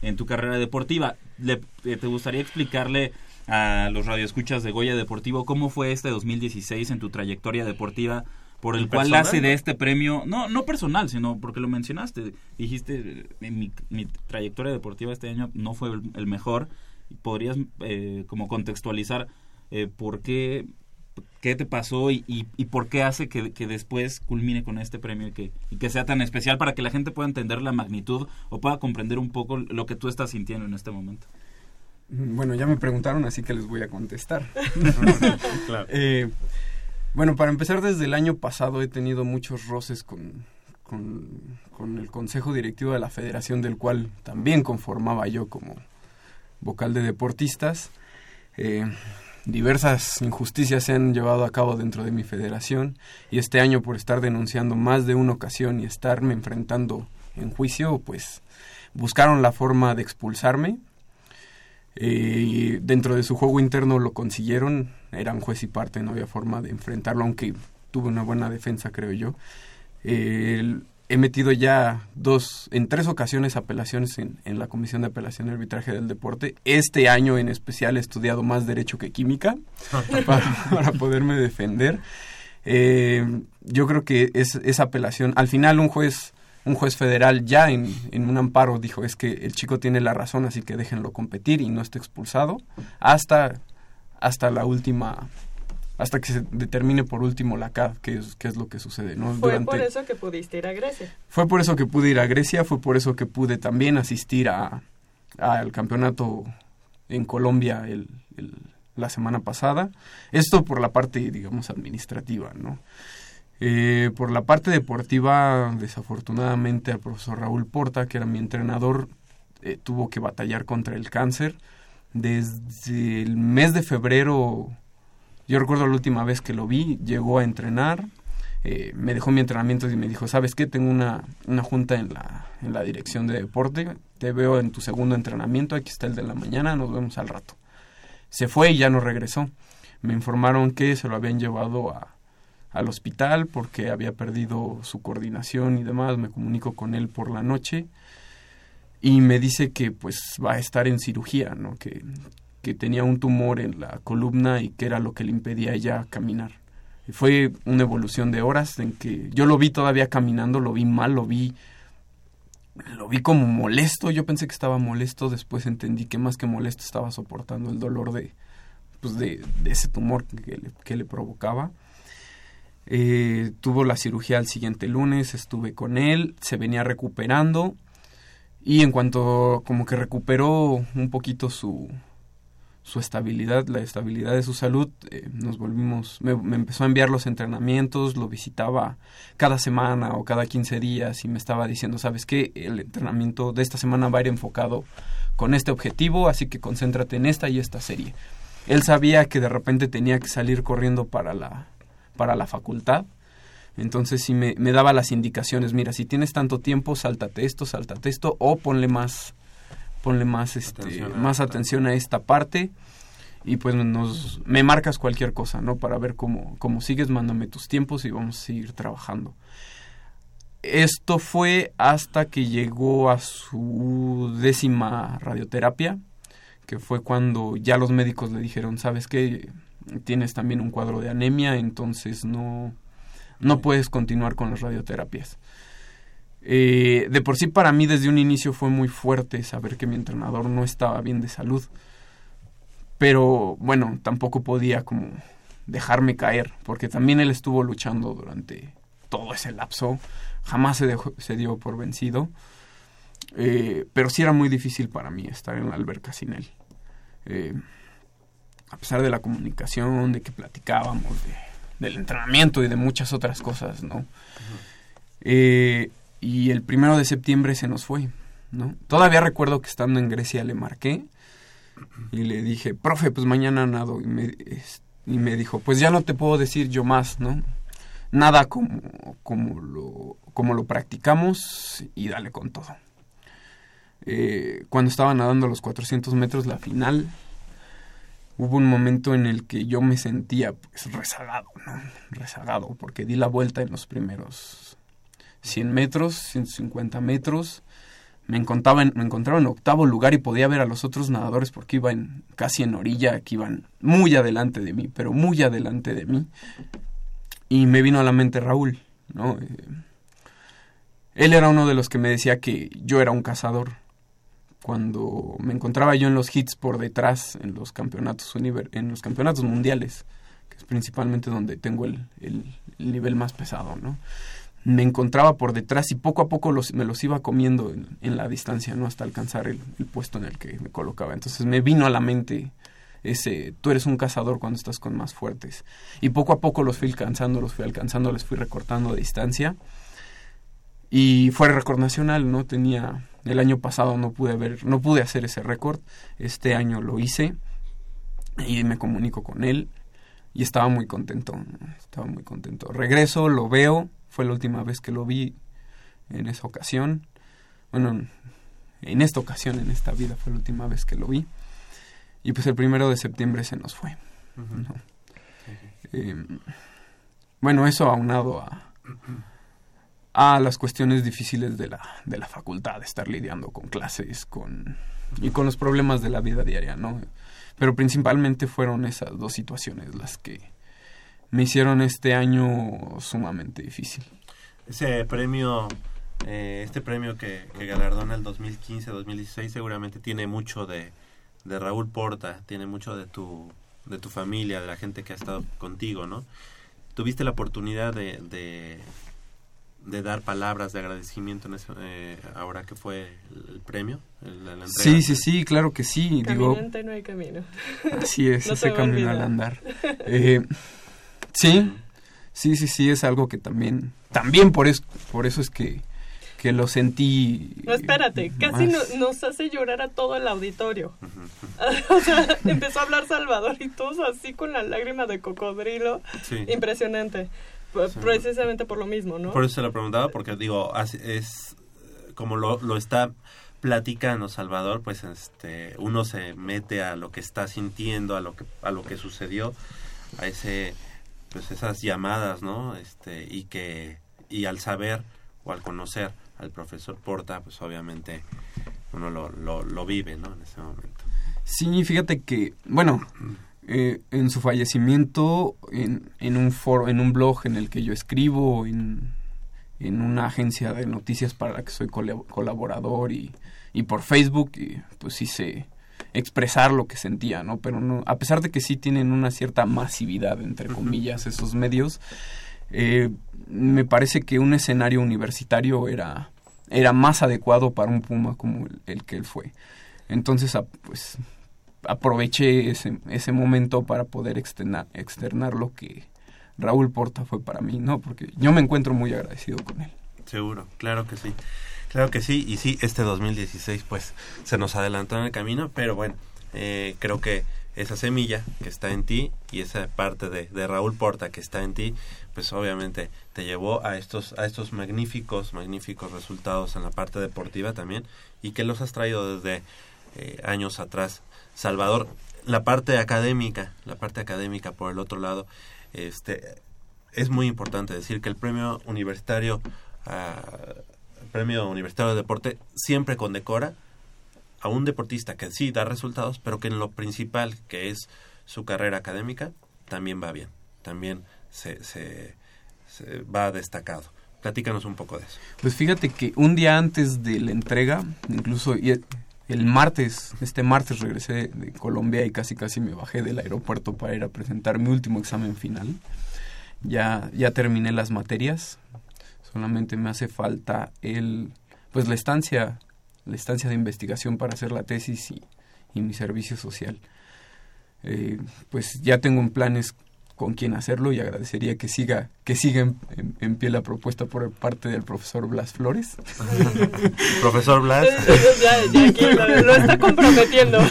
en tu carrera deportiva. Le- eh, ¿Te gustaría explicarle a los radioescuchas de Goya Deportivo cómo fue este 2016 en tu trayectoria deportiva por el cual ¿Personal? hace de este premio, no no personal, sino porque lo mencionaste, dijiste, mi, mi trayectoria deportiva este año no fue el, el mejor, podrías eh, como contextualizar eh, por qué, qué te pasó y, y, y por qué hace que, que después culmine con este premio y que, y que sea tan especial para que la gente pueda entender la magnitud o pueda comprender un poco lo que tú estás sintiendo en este momento. Bueno, ya me preguntaron, así que les voy a contestar. Claro. Eh, bueno, para empezar, desde el año pasado he tenido muchos roces con, con, con el Consejo Directivo de la Federación, del cual también conformaba yo como vocal de deportistas. Eh, diversas injusticias se han llevado a cabo dentro de mi federación y este año por estar denunciando más de una ocasión y estarme enfrentando en juicio, pues buscaron la forma de expulsarme. Eh, dentro de su juego interno lo consiguieron, eran juez y parte, no había forma de enfrentarlo, aunque tuve una buena defensa, creo yo. Eh, he metido ya dos, en tres ocasiones apelaciones en, en la Comisión de Apelación y Arbitraje del Deporte. Este año en especial he estudiado más Derecho que Química para, para poderme defender. Eh, yo creo que es, esa apelación, al final un juez un juez federal ya en, en un amparo dijo es que el chico tiene la razón así que déjenlo competir y no esté expulsado hasta hasta la última hasta que se determine por último la CAD que es, que es lo que sucede no Fue Durante- por eso que pudiste ir a Grecia. fue por eso que pude ir a Grecia, fue por eso que pude también asistir a al campeonato en Colombia el, el- la semana pasada. Esto por la parte, digamos, administrativa, ¿no? Eh, por la parte deportiva, desafortunadamente, al profesor Raúl Porta, que era mi entrenador, eh, tuvo que batallar contra el cáncer. Desde el mes de febrero, yo recuerdo la última vez que lo vi, llegó a entrenar, eh, me dejó mi entrenamiento y me dijo, ¿sabes qué? Tengo una, una junta en la, en la dirección de deporte, te veo en tu segundo entrenamiento, aquí está el de la mañana, nos vemos al rato. Se fue y ya no regresó. Me informaron que se lo habían llevado a, al hospital porque había perdido su coordinación y demás. Me comunico con él por la noche y me dice que pues va a estar en cirugía, ¿no? Que, que tenía un tumor en la columna y que era lo que le impedía ya caminar. Y fue una evolución de horas en que yo lo vi todavía caminando, lo vi mal, lo vi lo vi como molesto, yo pensé que estaba molesto, después entendí que más que molesto estaba soportando el dolor de pues de, ese tumor que le, que le provocaba. Eh, tuvo la cirugía el siguiente lunes, estuve con él, se venía recuperando Y en cuanto como que recuperó un poquito su, su estabilidad, la estabilidad de su salud, eh, nos volvimos, me, empezó a enviar los entrenamientos, lo visitaba cada semana o cada 15 días y me estaba diciendo, ¿sabes qué? El entrenamiento de esta semana va a ir enfocado con este objetivo, así que concéntrate en esta y esta serie. Él sabía que de repente tenía que salir corriendo para la, para la facultad, entonces sí me, me daba las indicaciones, mira, si tienes tanto tiempo, sáltate esto, sáltate esto, o ponle más, ponle más, este, Atención a más esta. atención a esta parte y pues nos, me marcas cualquier cosa, ¿no? Para ver cómo, cómo sigues, mándame tus tiempos y vamos a seguir trabajando. Esto fue hasta que llegó a su décima radioterapia, que fue cuando ya los médicos le dijeron, sabes qué, tienes también un cuadro de anemia, entonces no, no puedes continuar con las radioterapias. Eh, de por sí para mí desde un inicio fue muy fuerte saber que mi entrenador no estaba bien de salud. Pero bueno, tampoco podía como dejarme caer, porque también él estuvo luchando durante todo ese lapso. Jamás se, dejó- se dio por vencido. Eh, pero sí era muy difícil para mí estar en la alberca sin él. Eh, a pesar de la comunicación, de que platicábamos, de- del entrenamiento y de muchas otras cosas, ¿no? Eh, y el primero de septiembre se nos fue, ¿no? Todavía recuerdo que estando en Grecia le marqué y le dije, profe, pues mañana nado. Y me, y me dijo, pues ya no te puedo decir yo más, ¿no? Nada como, como, lo, como lo practicamos y dale con todo. Eh, cuando estaba nadando los 400 metros, la final, hubo un momento en el que yo me sentía pues, rezagado, ¿no? Rezagado, porque di la vuelta en los primeros 100 metros, 150 metros. Me encontraba, en, me encontraba en octavo lugar y podía ver a los otros nadadores porque iban casi en orilla, que iban muy adelante de mí, pero muy adelante de mí. Y me vino a la mente Raúl, ¿no? Eh, él era uno de los que me decía que yo era un cazador. Cuando me encontraba yo en los hits por detrás, en los campeonatos en los campeonatos mundiales, que es principalmente donde tengo el, el- el nivel más pesado, ¿no? Me encontraba por detrás y poco a poco los, me los iba comiendo en, la distancia, ¿no? Hasta alcanzar el, puesto en el que me colocaba. Entonces me vino a la mente ese, tú eres un cazador cuando estás con más fuertes. Y poco a poco los fui alcanzando, los fui alcanzando, les fui recortando distancia. Y fue récord nacional, ¿no? Tenía, el año pasado no pude ver, no pude hacer ese récord, este año lo hice y me comunico con él y estaba muy contento, estaba muy contento. Regreso, lo veo, fue la última vez que lo vi en esa ocasión, bueno, en esta ocasión, en esta vida fue la última vez que lo vi y pues el primero de septiembre se nos fue. ¿no? Eh, bueno, eso aunado a, a las cuestiones difíciles de la, de la facultad, de estar lidiando con clases con, y con los problemas de la vida diaria, ¿no? Pero principalmente fueron esas dos situaciones las que me hicieron este año sumamente difícil. Ese premio, eh, este premio que, que galardona el 2015-2016 seguramente tiene mucho de, de Raúl Porta, tiene mucho de tu, de tu familia, de la gente que ha estado contigo, ¿no? ¿Tuviste la oportunidad de, de, de dar palabras de agradecimiento en eso, eh, ahora que fue el, el premio? el- la entrega? Sí, sí, sí, claro que sí. Digo, Caminante no hay camino. Así es, No ese camino al andar. Eh, sí, sí, sí, sí, es algo que también, también por eso, por eso es que, que lo sentí. No, espérate, casi no- nos hace llorar a todo el auditorio. o sea, empezó a hablar Salvador y todos así con la lágrima de cocodrilo. Sí. Impresionante. Sí. Precisamente por lo mismo, ¿no? Por eso se lo preguntaba, porque digo, es como lo, lo está platicando Salvador, pues este uno se mete a lo que está sintiendo, a lo que a lo que sucedió, a ese pues esas llamadas, ¿no? Este y que y al saber o al conocer al profesor Porta, pues obviamente uno lo, lo, lo vive, ¿no? En ese momento. Sí, fíjate que, bueno, eh, en su fallecimiento, en, en un foro, en un blog en el que yo escribo, en, en una agencia de noticias para la que soy colab- colaborador y, y por Facebook, y pues hice expresar lo que sentía, ¿no? Pero no, a pesar de que sí tienen una cierta masividad, entre comillas, esos medios, eh, me parece que un escenario universitario era, era más adecuado para un Puma como el, el que él fue. Entonces, pues aproveché ese, ese momento para poder externar, externar lo que Raúl Porta fue para mí, ¿no? Porque yo me encuentro muy agradecido con él. Seguro, claro que sí. Claro que sí, y sí, este 2016 pues se nos adelantó en el camino, pero bueno, eh, creo que esa semilla que está en ti y esa parte de, de Raúl Porta que está en ti, pues obviamente te llevó a estos, a estos magníficos, magníficos resultados en la parte deportiva también y que los has traído desde eh, años atrás. Salvador, la parte académica, la parte académica por el otro lado, este, es muy importante decir que el premio universitario, ah, premio universitario de deporte siempre condecora a un deportista que sí da resultados, pero que en lo principal, que es su carrera académica, también va bien, también se, se, va destacado. Platícanos un poco de eso. Pues fíjate que un día antes de la entrega, incluso el martes, este martes regresé de Colombia y casi casi me bajé del aeropuerto para ir a presentar mi último examen final. Ya, ya terminé las materias, solamente me hace falta el, pues la estancia, la estancia de investigación para hacer la tesis y, y mi servicio social. Eh, pues ya tengo en planes con quién hacerlo y agradecería que siga que siga en, en- en pie la propuesta por parte del profesor Blas Flores. Profesor Blas. ya, ya aquí lo, lo está comprometiendo.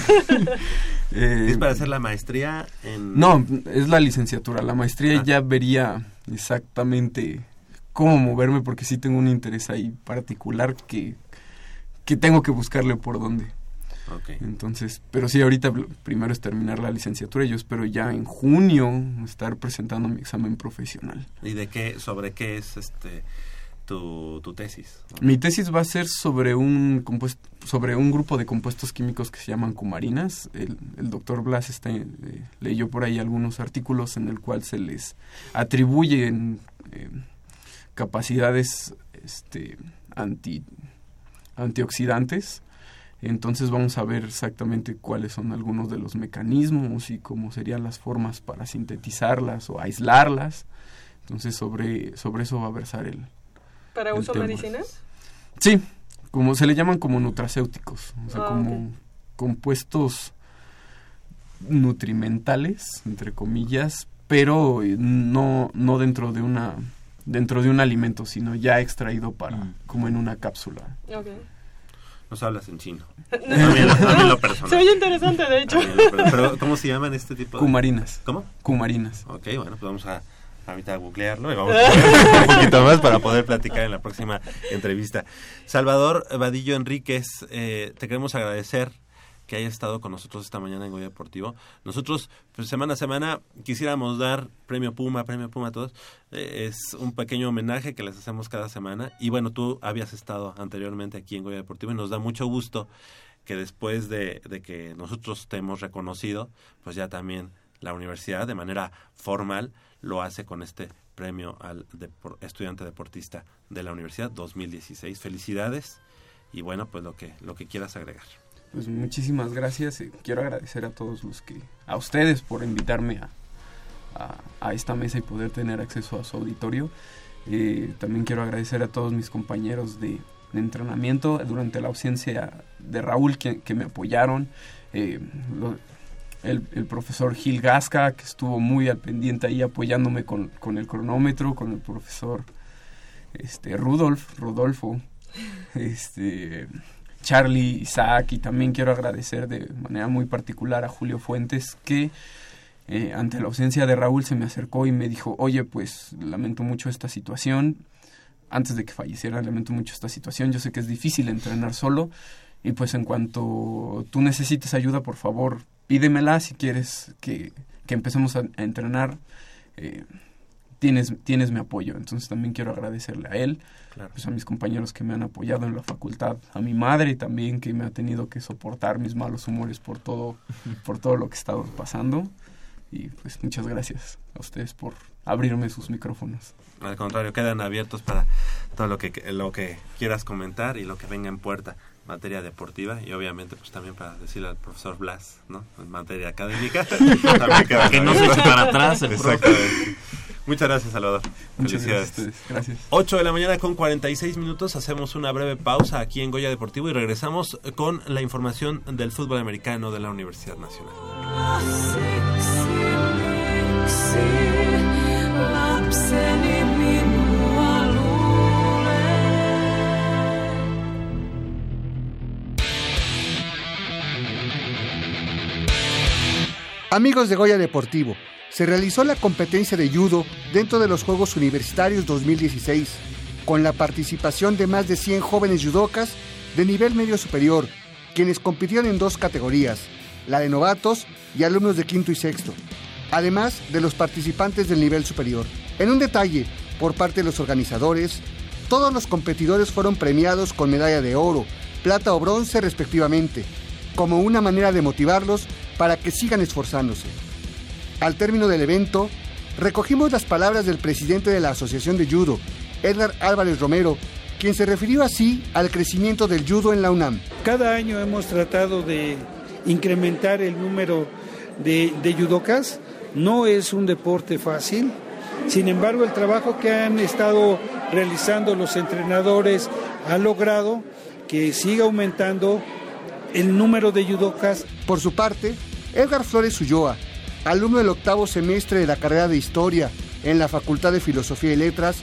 Eh, ¿Es para hacer la maestría en...? No, es la licenciatura. La maestría Ah. ya vería exactamente cómo moverme porque sí tengo un interés ahí particular que, que tengo que buscarle por dónde. Ok. Entonces, pero sí, ahorita primero es terminar la licenciatura y yo espero ya en junio estar presentando mi examen profesional. ¿Y de qué, sobre qué es este tu, tu tesis? Mi tesis va a ser sobre un compuesto, sobre un grupo de compuestos químicos que se llaman cumarinas. El, el doctor Blas está, eh, leyó por ahí algunos artículos en el cual se les atribuyen eh, capacidades este, anti, antioxidantes. Entonces vamos a ver exactamente cuáles son algunos de los mecanismos y cómo serían las formas para sintetizarlas o aislarlas. Entonces sobre, sobre eso va a versar el, ¿Para el uso tema. medicinas? Sí, como se le llaman como nutracéuticos, o sea, Ah, como compuestos nutrimentales, entre comillas, pero eh, no, no dentro de una dentro de un alimento, sino ya extraído para como en una cápsula. Nos hablas en chino. A mí, lo- a mí lo personal. Se oye interesante, de hecho. Lo Pero, ¿cómo se llaman este tipo de...? Cumarinas. ¿Cómo? Cumarinas. Ok, bueno, pues vamos a ahorita a googlearlo y vamos a un poquito más para poder platicar en la próxima entrevista. Salvador Vadillo Enríquez, eh, te queremos agradecer que hayas estado con nosotros esta mañana en Goya Deportivo. Nosotros, pues semana a semana, quisiéramos dar premio Puma, premio Puma a todos. Eh, es un pequeño homenaje que les hacemos cada semana. Y bueno, tú habías estado anteriormente aquí en Goya Deportivo y nos da mucho gusto que después de, de que nosotros te hemos reconocido, pues ya también la universidad de manera formal lo hace con este premio al depor- estudiante deportista de la universidad 2016. Felicidades y bueno, pues lo que lo que quieras agregar. Pues muchísimas gracias. eh, Quiero agradecer a todos los que, a ustedes por invitarme a, a, a esta mesa y poder tener acceso a su auditorio. Eh, también quiero agradecer a todos mis compañeros de, de entrenamiento durante la ausencia de Raúl que, que me apoyaron. Eh, lo- el, el profesor Gil Gasca, que estuvo muy al pendiente ahí apoyándome con, con el cronómetro, con el profesor este, Rudolf, Rodolfo, este, Charlie, Isaac, y también quiero agradecer de manera muy particular a Julio Fuentes, que eh, ante la ausencia de Raúl se me acercó y me dijo, oye, pues lamento mucho esta situación, antes de que falleciera, lamento mucho esta situación, yo sé que es difícil entrenar solo, y pues en cuanto tú necesites ayuda, por favor, pídemela si quieres que, que empecemos a, entrenar. eh, tienes, tienes mi apoyo. Entonces también quiero agradecerle a él, Claro. pues a mis compañeros que me han apoyado en la facultad, a mi madre también que me ha tenido que soportar mis malos humores por todo, por todo lo que he estado pasando. Y pues muchas gracias a ustedes por abrirme sus micrófonos. Al contrario, quedan abiertos para todo lo que lo que quieras comentar y lo que venga en puerta en materia deportiva y obviamente pues también para decirle al profesor Blas, ¿no? En materia académica. Que no se eche para atrás el. Exactamente. Muchas gracias, Salvador. Muchas Felicidades. gracias a ustedes. Gracias. 8 de la mañana con 46 minutos. Hacemos una breve pausa aquí en Goya Deportivo y regresamos con la información del fútbol americano de la Universidad Nacional. Amigos de Goya Deportivo, se realizó la competencia de judo dentro de los Juegos Universitarios 2016, con la participación de más de 100 jóvenes judocas de nivel medio superior, quienes compitieron en dos categorías, la de novatos y alumnos de quinto y sexto, además de los participantes del nivel superior. En un detalle, por parte de los organizadores, todos los competidores fueron premiados con medalla de oro, plata o bronce respectivamente, como una manera de motivarlos para que sigan esforzándose. Al término del evento, recogimos las palabras del presidente de la Asociación de Judo, Edgar Álvarez Romero, quien se refirió así al crecimiento del judo en la UNAM. Cada año hemos tratado de incrementar el número de, de judocas. No es un deporte fácil. Sin embargo, el trabajo que han estado realizando los entrenadores ha logrado que siga aumentando el número de judocas. Por su parte, Edgar Flores Ulloa, alumno del octavo semestre de la carrera de Historia en la Facultad de Filosofía y Letras,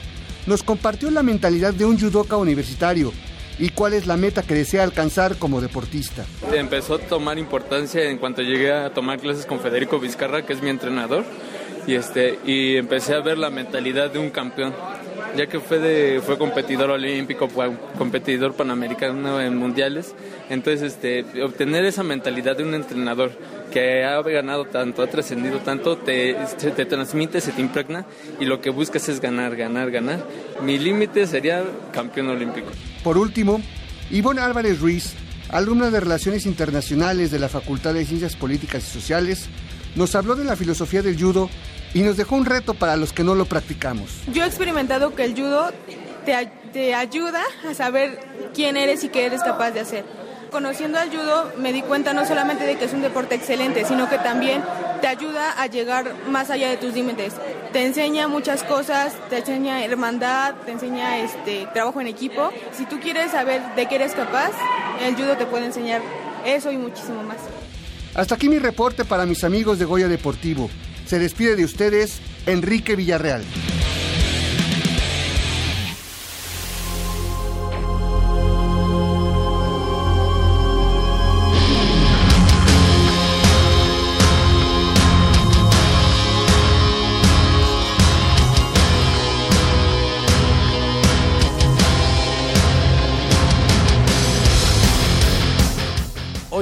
nos compartió la mentalidad de un judoka universitario y cuál es la meta que desea alcanzar como deportista. Empezó a tomar importancia en cuanto llegué a tomar clases con Federico Vizcarra, que es mi entrenador, y, este, y empecé a ver la mentalidad de un campeón, ya que fue, de, fue competidor olímpico, fue competidor panamericano en mundiales, entonces este, obtener esa mentalidad de un entrenador que ha ganado tanto, ha trascendido tanto, te, se te transmite, se te impregna y lo que buscas es ganar, ganar, ganar. Mi límite sería campeón olímpico. Por último, Ivonne Álvarez Ruiz, alumna de Relaciones Internacionales de la Facultad de Ciencias Políticas y Sociales, nos habló de la filosofía del judo y nos dejó un reto para los que no lo practicamos. Yo he experimentado que el judo te, te ayuda a saber quién eres y qué eres capaz de hacer. Conociendo al judo me di cuenta no solamente de que es un deporte excelente, sino que también te ayuda a llegar más allá de tus límites. Te enseña muchas cosas, te enseña hermandad, te enseña este trabajo en equipo. Si tú quieres saber de qué eres capaz, el judo te puede enseñar eso y muchísimo más. Hasta aquí mi reporte para mis amigos de Goya Deportivo. Se despide de ustedes Enrique Villarreal.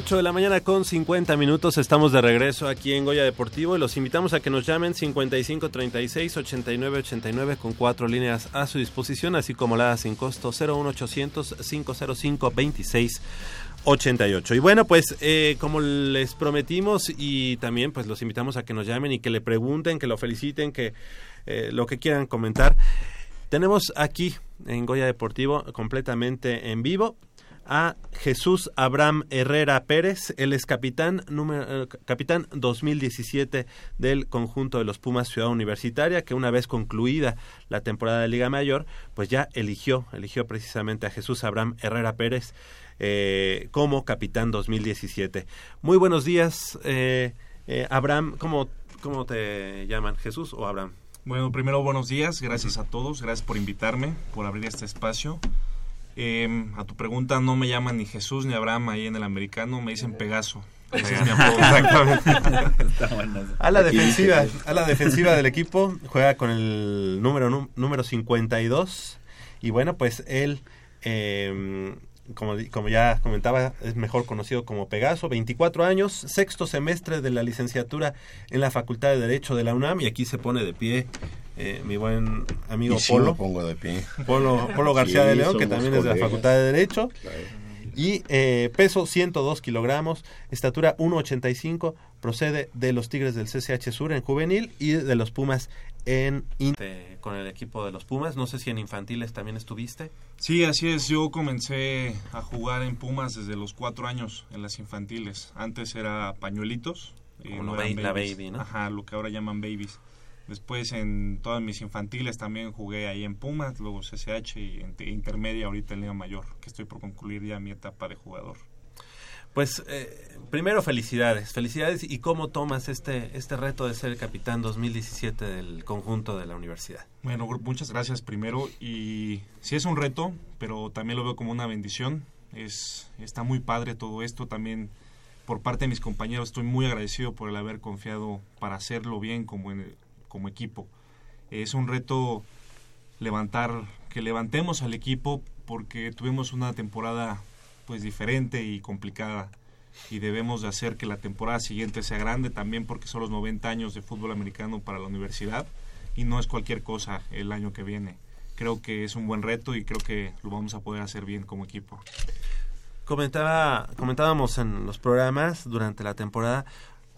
Ocho de la mañana con 50 minutos, estamos de regreso aquí en Goya Deportivo y los invitamos a que nos llamen 55 36 89 89 con cuatro líneas a su disposición, así como la sin costo 01800 505 26 88. Y bueno, pues eh, como les prometimos y también pues los invitamos a que nos llamen y que le pregunten, que lo feliciten, que eh, lo que quieran comentar. Tenemos aquí en Goya Deportivo completamente en vivo a Jesús Abraham Herrera Pérez, él es capitán número eh, capitán 2017 del conjunto de los Pumas Ciudad Universitaria, que una vez concluida la temporada de Liga Mayor, pues ya eligió eligió precisamente a Jesús Abraham Herrera Pérez eh, como capitán 2017. Muy buenos días, eh, eh, Abraham, ¿cómo, ¿cómo te llaman? ¿Jesús o Abraham? Bueno, primero buenos días, gracias a todos, gracias por invitarme, por abrir este espacio. Eh, a tu pregunta, no me llaman ni Jesús ni Abraham ahí en el americano, me dicen Pegaso. Ese es mi apodo. Exactamente. A la defensiva, a la defensiva del equipo juega con el número nú- número 52 y bueno, pues él eh, como, como ya comentaba, es mejor conocido como Pegaso, 24 años, sexto semestre de la licenciatura en la Facultad de Derecho de la UNAM y aquí se pone de pie eh, mi buen amigo Polo. me pongo de pie. Polo, Polo García Sí, de León, que también es de la. Facultad de Derecho. Y eh, peso 102 kilogramos, estatura 1,85, procede de los Tigres del CCH Sur en juvenil y de los Pumas en in- con el equipo de los Pumas. No sé si en infantiles también estuviste. Sí, así es. Yo comencé a jugar en Pumas desde los cuatro años en las infantiles. Antes era pañuelitos. eh, Como no la eran ba- la baby, ¿no? Ajá, lo que ahora llaman babies. Después en todas mis infantiles también jugué ahí en Pumas, luego CCH y en te- intermedia ahorita en Liga Mayor, que estoy por concluir ya mi etapa de jugador. Pues eh, primero felicidades, felicidades y cómo tomas este, este reto de ser el capitán 2017 del conjunto de la universidad. Bueno, muchas gracias primero y sí es un reto, pero también lo veo como una bendición. Es está muy padre todo esto también por parte de mis compañeros. Estoy muy agradecido por el haber confiado para hacerlo bien como en- como equipo. Es un reto levantar que levantemos al equipo porque tuvimos una temporada pues diferente y complicada y debemos de hacer que la temporada siguiente sea grande también porque son los 90 años de fútbol americano para la universidad y no es cualquier cosa el año que viene. Creo que es un buen reto y creo que lo vamos a poder hacer bien como equipo. Comentaba, comentábamos en los programas durante la temporada,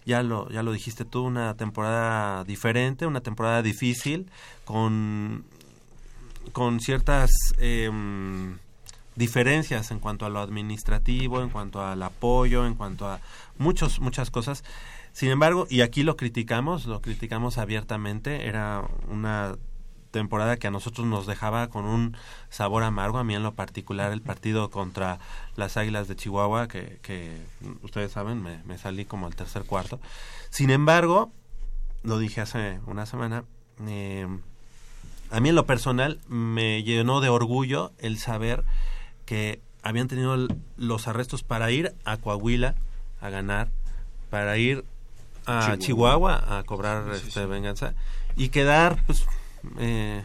ya lo, ya lo dijiste tú, una temporada diferente, una temporada difícil, con, con ciertas em, diferencias en cuanto a lo administrativo, en cuanto al apoyo, en cuanto a muchos, muchas cosas. Sin embargo, y aquí lo criticamos, lo criticamos abiertamente, era una temporada que a nosotros nos dejaba con un sabor amargo, a mí en lo particular el partido contra las Águilas de Chihuahua, que, que ustedes saben, me, me salí como al tercer cuarto. Sin embargo, lo dije hace una semana, eh, a mí en lo personal me llenó de orgullo el saber que habían tenido los arrestos para ir a Coahuila a ganar, para ir a Chihuahua. Chihuahua, a cobrar este, venganza y quedar pues eh,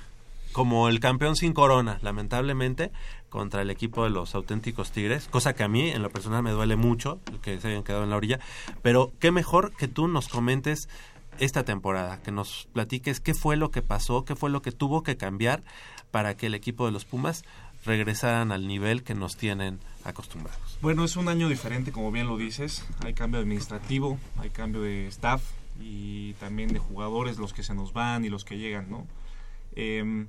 como el campeón sin corona, lamentablemente, contra el equipo de los auténticos Tigres, cosa que a mí en lo personal me duele mucho, que se hayan quedado en la orilla, pero qué mejor que tú nos comentes esta temporada, que nos platiques qué fue lo que pasó, qué fue lo que tuvo que cambiar para que el equipo de los Pumas regresaran al nivel que nos tienen acostumbrados. Bueno, es un año diferente, como bien lo dices. Hay cambio administrativo, hay cambio de staff y también de jugadores, los que se nos van y los que llegan, ¿no? Eh,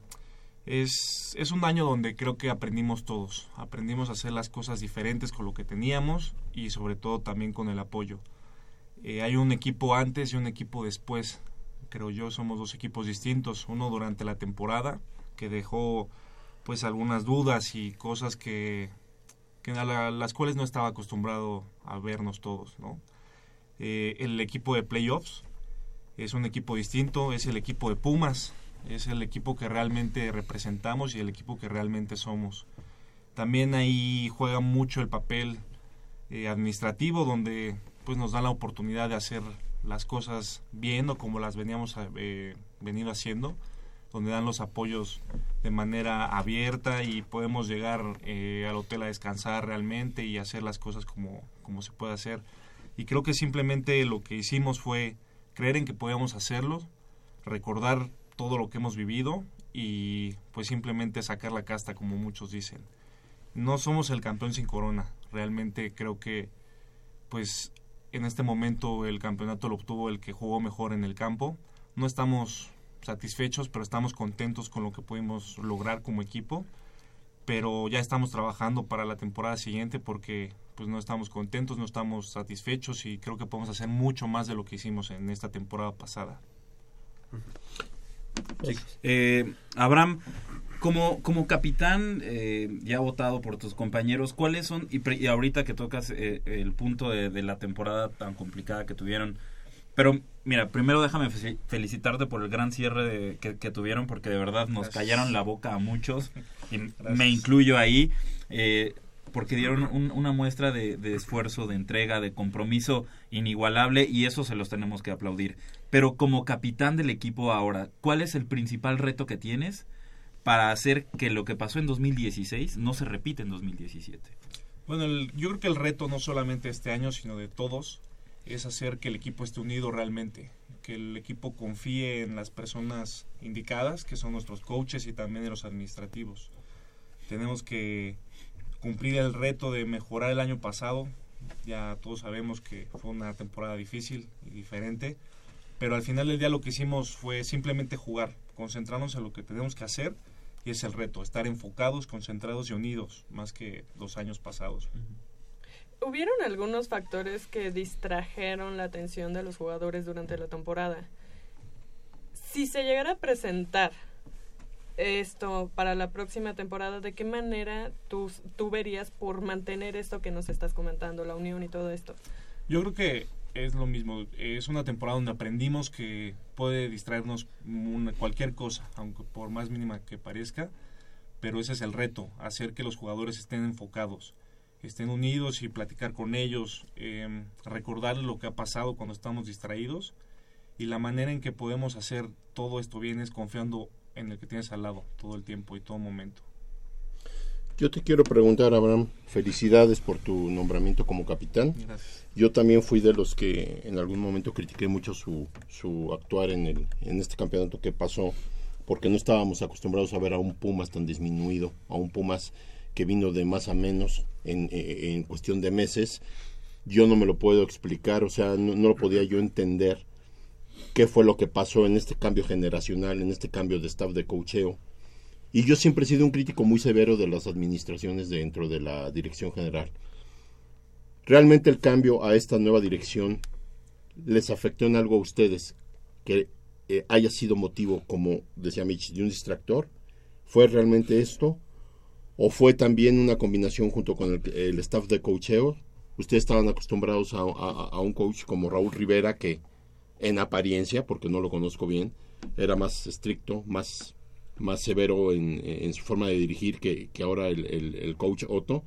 es, es un año donde creo que aprendimos todos. Aprendimos a hacer las cosas diferentes con lo que teníamos y sobre todo también con el apoyo. Eh, hay un equipo antes y un equipo después. Creo yo, somos dos equipos distintos. Uno durante la temporada, que dejó pues algunas dudas y cosas que, que a la- las cuales no estaba acostumbrado a vernos todos, ¿no? Eh, el equipo de playoffs es un equipo distinto, es el equipo de Pumas, es el equipo que realmente representamos y el equipo que realmente somos. También ahí juega mucho el papel eh, administrativo, donde pues nos dan la oportunidad de hacer las cosas bien o como las veníamos eh, haciendo, donde dan los apoyos de manera abierta y podemos llegar eh, al hotel a descansar realmente y hacer las cosas como, como se puede hacer. Y creo que simplemente lo que hicimos fue creer en que podíamos hacerlo, recordar todo lo que hemos vivido y pues simplemente sacar la casta como muchos dicen. No somos el campeón sin corona, realmente creo que pues en este momento el campeonato lo obtuvo el que jugó mejor en el campo. No estamos satisfechos, pero estamos contentos con lo que pudimos lograr como equipo. Pero ya estamos trabajando para la temporada siguiente porque pues no estamos contentos, no estamos satisfechos y creo que podemos hacer mucho más de lo que hicimos en esta temporada pasada. Eh, Abraham, como, como capitán, eh, ya votado por tus compañeros, ¿cuáles son, y, pre- y ahorita que tocas eh, el punto de, de la temporada tan complicada que tuvieron, pero mira, primero déjame fe- felicitarte por el gran cierre de- que, que tuvieron, porque de verdad nos Gracias. callaron la boca a muchos, y me incluyo ahí, eh, porque dieron un- una muestra de, de esfuerzo, de entrega, de compromiso inigualable, y eso se los tenemos que aplaudir. Pero como capitán del equipo ahora, ¿cuál es el principal reto que tienes para hacer que lo que pasó en 2016 no se repita en 2017? Bueno, el- yo creo que el reto no solamente este año, sino de todos, es hacer que el equipo esté unido realmente, que el equipo confíe en las personas indicadas, que son nuestros coaches y también en los administrativos. Tenemos que cumplir el reto de mejorar el año pasado. Ya todos sabemos que fue una temporada difícil y diferente, pero al final del día lo que hicimos fue simplemente jugar, concentrarnos en lo que tenemos que hacer y es el reto, estar enfocados, concentrados y unidos, más que los años pasados. ¿Hubieron algunos factores que distrajeron la atención de los jugadores durante la temporada? Si se llegara a presentar esto para la próxima temporada, ¿de qué manera tú, tú verías por mantener esto que nos estás comentando, la unión y todo esto? Yo creo que es lo mismo. Es una temporada donde aprendimos que puede distraernos cualquier cosa, aunque por más mínima que parezca. Pero ese es el reto, hacer que los jugadores estén enfocados, estén unidos y platicar con ellos, eh, recordar lo que ha pasado cuando estamos distraídos. Y la manera en que podemos hacer todo esto bien es confiando en el que tienes al lado todo el tiempo y todo momento. Yo te quiero preguntar, Abraham, felicidades por tu nombramiento como capitán. Gracias. Yo también fui de los que en algún momento critiqué mucho su, su actuar en, el, en este campeonato que pasó, porque no estábamos acostumbrados a ver a un Pumas tan disminuido, a un Pumas que vino de más a menos en, eh, en cuestión de meses. Yo no me lo puedo explicar, o sea, no, no lo podía yo entender qué fue lo que pasó en este cambio generacional, en este cambio de staff de cocheo. Y yo siempre he sido un crítico muy severo de las administraciones dentro de la dirección general. ¿Realmente el cambio a esta nueva dirección les afectó en algo a ustedes que eh, haya sido motivo, como decía Mitch, de un distractor? ¿Fue realmente esto? ¿O fue también una combinación junto con el, staff de cocheo? Ustedes estaban acostumbrados a, a- a un coach como Raúl Rivera que en apariencia, porque no lo conozco bien, era más estricto, más, más severo en, su forma de dirigir que, que ahora el, el- el coach Otto.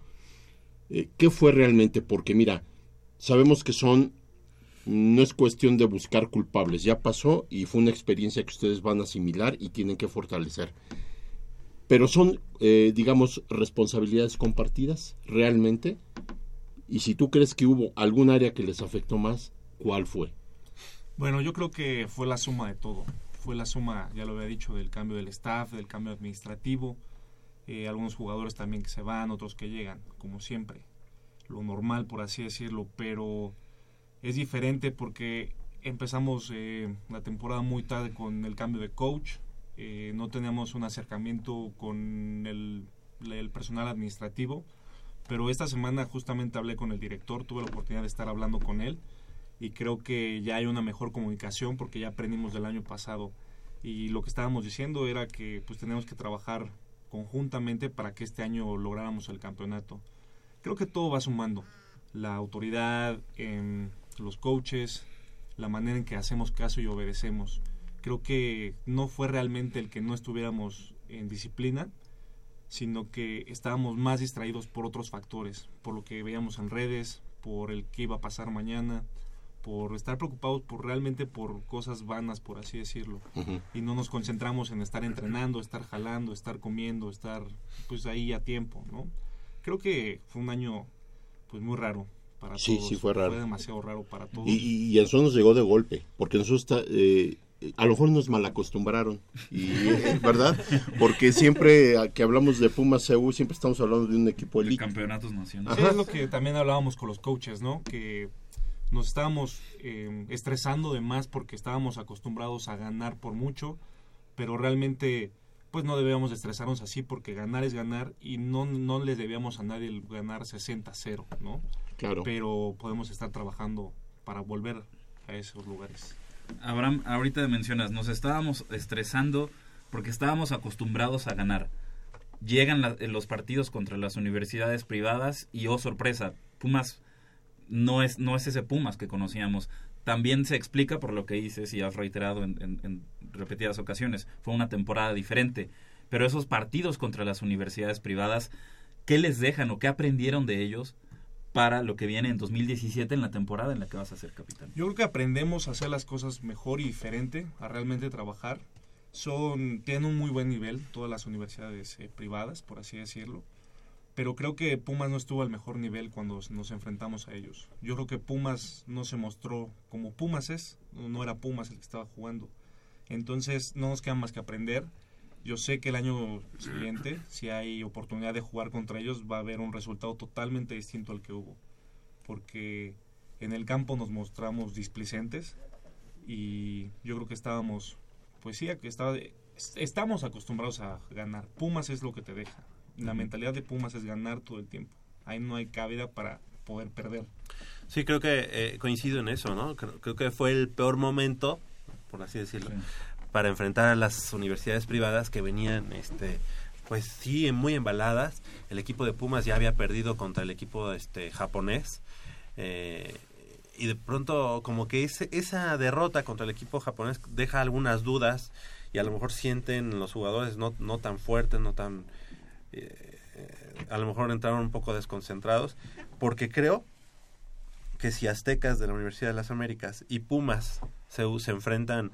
Eh, ¿Qué fue realmente? Porque mira, sabemos que son, no es cuestión de buscar culpables, ya pasó y fue una experiencia que ustedes van a asimilar y tienen que fortalecer. Pero son, eh, digamos, responsabilidades compartidas, realmente. Y si tú crees que hubo algún área que les afectó más, ¿cuál fue? Bueno, yo creo que fue la suma de todo. Fue la suma, ya lo había dicho, del cambio del staff, del cambio administrativo, eh, algunos jugadores también que se van, otros que llegan, como siempre. Lo normal, por así decirlo, pero es diferente porque empezamos eh, la temporada muy tarde con el cambio de coach, eh, no teníamos un acercamiento con el, el personal administrativo, pero esta semana justamente hablé con el director, tuve la oportunidad de estar hablando con él y creo que ya hay una mejor comunicación porque ya aprendimos del año pasado y lo que estábamos diciendo era que pues tenemos que trabajar conjuntamente para que este año lográramos el campeonato. Creo que todo va sumando, la autoridad, em, los coaches, la manera en que hacemos caso y obedecemos. Creo que no fue realmente el que no estuviéramos en disciplina, sino que estábamos más distraídos por otros factores, por lo que veíamos en redes, por el que iba a pasar mañana, por estar preocupados por realmente por cosas vanas, por así decirlo. Ujú. Y no nos concentramos en estar entrenando, estar jalando, estar comiendo, estar pues ahí a tiempo, ¿no? Creo que fue un año pues muy raro para Sí, todos. sí, fue raro. Fue demasiado raro para todos. Y, y, y a nosotros nos llegó de golpe, porque nosotros está, eh, a lo mejor nos malacostumbraron, y, ¿verdad? Porque siempre que hablamos de Pumas CU, siempre estamos hablando de un equipo elite. campeonatos nacionales. Sí, es lo que también hablábamos con los coaches, ¿no? Que nos estábamos eh, estresando de más porque estábamos acostumbrados a ganar por mucho, pero realmente pues no debíamos de estresarnos así porque ganar es ganar y no, no le debíamos a nadie el ganar 60-0, ¿no? Claro. Pero podemos estar trabajando para volver a esos lugares. Abraham, ahorita mencionas, nos estábamos estresando porque estábamos acostumbrados a ganar. Llegan la- los partidos contra las universidades privadas y, oh sorpresa, Pumas no es, no es ese Pumas que conocíamos. También se explica por lo que dices y has reiterado en, repetidas ocasiones. Fue una temporada diferente. Pero esos partidos contra las universidades privadas, ¿qué les dejan o qué aprendieron de ellos para lo que viene en 2017 en la temporada en la que vas a ser capitán? Yo creo que aprendemos a hacer las cosas mejor y diferente, a realmente trabajar. Son, tienen un muy buen nivel todas las universidades eh, privadas, por así decirlo. Pero creo que Pumas no estuvo al mejor nivel cuando nos enfrentamos a ellos. Yo creo que Pumas no se mostró como Pumas es, no era Pumas el que estaba jugando. Entonces no nos queda más que aprender. Yo sé que el año siguiente, si hay oportunidad de jugar contra ellos, va a haber un resultado totalmente distinto al que hubo. Porque en el campo nos mostramos displicentes y yo creo que estábamos, pues sí, que estaba, estamos acostumbrados a ganar. Pumas es lo que te deja. La mentalidad de Pumas es ganar todo el tiempo. Ahí no hay cabida para poder perder. Sí, creo que eh, coincido en eso, ¿no? Creo, creo que fue el peor momento, por así decirlo, para enfrentar a las universidades privadas que venían, este, pues sí, muy embaladas. El equipo de Pumas ya había perdido contra el equipo este, japonés. eh, y de pronto como que ese, esa derrota contra el equipo japonés deja algunas dudas y a lo mejor sienten los jugadores no, no tan fuertes, no tan... eh, a lo mejor entraron un poco desconcentrados, porque creo que si Aztecas de la Universidad de las Américas y Pumas se, se enfrentan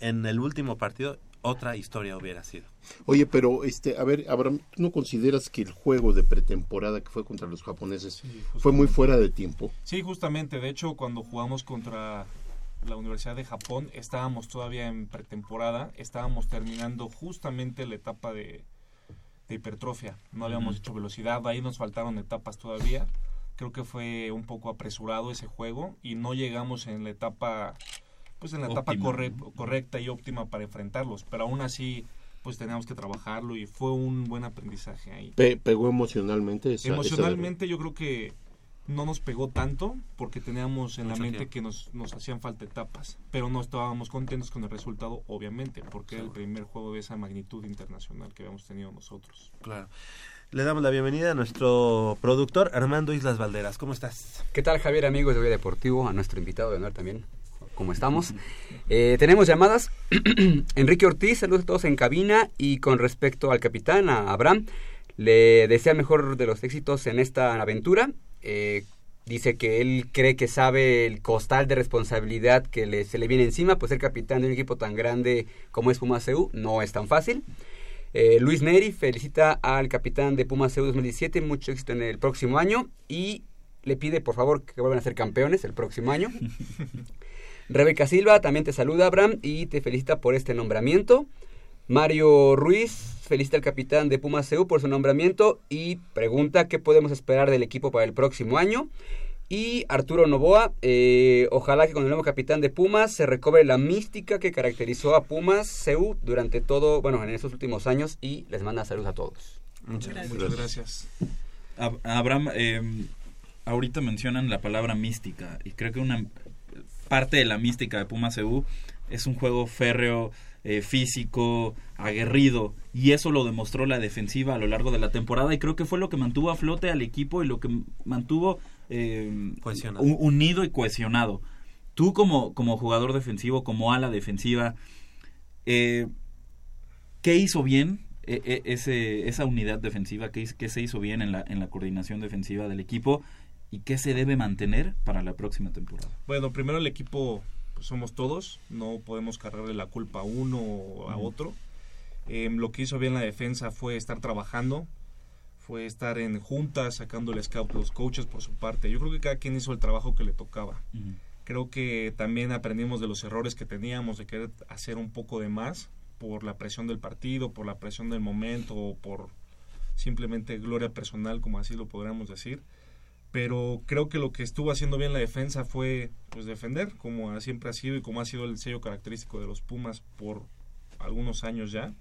en el último partido, otra historia hubiera sido. Oye, pero este, a ver, Abraham, ¿tú no consideras que el juego de pretemporada que fue contra los japoneses fue muy fuera de tiempo? Sí, justamente. De hecho, cuando jugamos contra la Universidad de Japón, estábamos todavía en pretemporada, estábamos terminando justamente la etapa de, de hipertrofia. No habíamos Ujú. hecho velocidad, ahí nos faltaron etapas todavía. Creo que fue un poco apresurado ese juego y no llegamos en la etapa pues en la etapa corre- correcta y óptima para enfrentarlos, pero aún así pues teníamos que trabajarlo y fue un buen aprendizaje ahí. Pe- ¿Pegó emocionalmente? esa- esa Emocionalmente yo creo que no nos pegó tanto porque teníamos en la mente tiempo. que nos, nos hacían falta etapas, pero no estábamos contentos con el resultado, obviamente, porque era el primer juego de esa magnitud internacional que habíamos tenido nosotros. Claro. Le damos la bienvenida a nuestro productor Armando Islas Valderas. ¿Cómo estás? ¿Qué tal, Javier, amigos de Goya Deportivo? A nuestro invitado de honor también. ¿Cómo estamos? Eh, tenemos llamadas. Enrique Ortiz, saludos a todos en cabina. Y con respecto al capitán, a Abraham, le desea mejor de los éxitos en esta aventura. Eh, dice que él cree que sabe el costal de responsabilidad que le, se le viene encima, pues ser capitán de un equipo tan grande como es Pumas CU no es tan fácil. Eh, Luis Neri felicita al capitán de Pumas CU 2017, mucho éxito en el próximo año y le pide por favor que vuelvan a ser campeones el próximo año. Rebeca Silva también te saluda, Abraham, y te felicita por este nombramiento. Mario Ruiz felicita al capitán de Pumas CU por su nombramiento y pregunta qué podemos esperar del equipo para el próximo año. Y Arturo Novoa, eh, ojalá que con el nuevo capitán de Pumas se recobre la mística que caracterizó a Pumas CU durante todo, bueno, en estos últimos años y les manda saludos a todos. Muchas Muchas gracias. Ab- Abraham, eh, ahorita mencionan la palabra mística y creo que una parte de la mística de Pumas CU es un juego férreo, eh, físico, aguerrido y eso lo demostró la defensiva a lo largo de la temporada y creo que fue lo que mantuvo a flote al equipo y lo que mantuvo eh, unido y cohesionado. Tú como, como jugador defensivo, como ala defensiva, eh, ¿qué hizo bien ese, esa unidad defensiva? ¿Qué, qué se hizo bien en la, en la coordinación defensiva del equipo? ¿Y qué se debe mantener para la próxima temporada? Bueno, primero el equipo pues, somos todos, no podemos cargarle la culpa a uno o a otro. Em, lo que hizo bien la defensa fue estar trabajando, fue estar en juntas, sacando el scout, los coaches por su parte. Yo creo que cada quien hizo el trabajo que le tocaba. Creo que también aprendimos de los errores que teníamos, de querer hacer un poco de más por la presión del partido, por la presión del momento o por simplemente gloria personal, como así lo podríamos decir. Pero creo que lo que estuvo haciendo bien la defensa fue pues defender, como ha- siempre ha sido y como ha sido el sello característico de los Pumas por algunos años ya.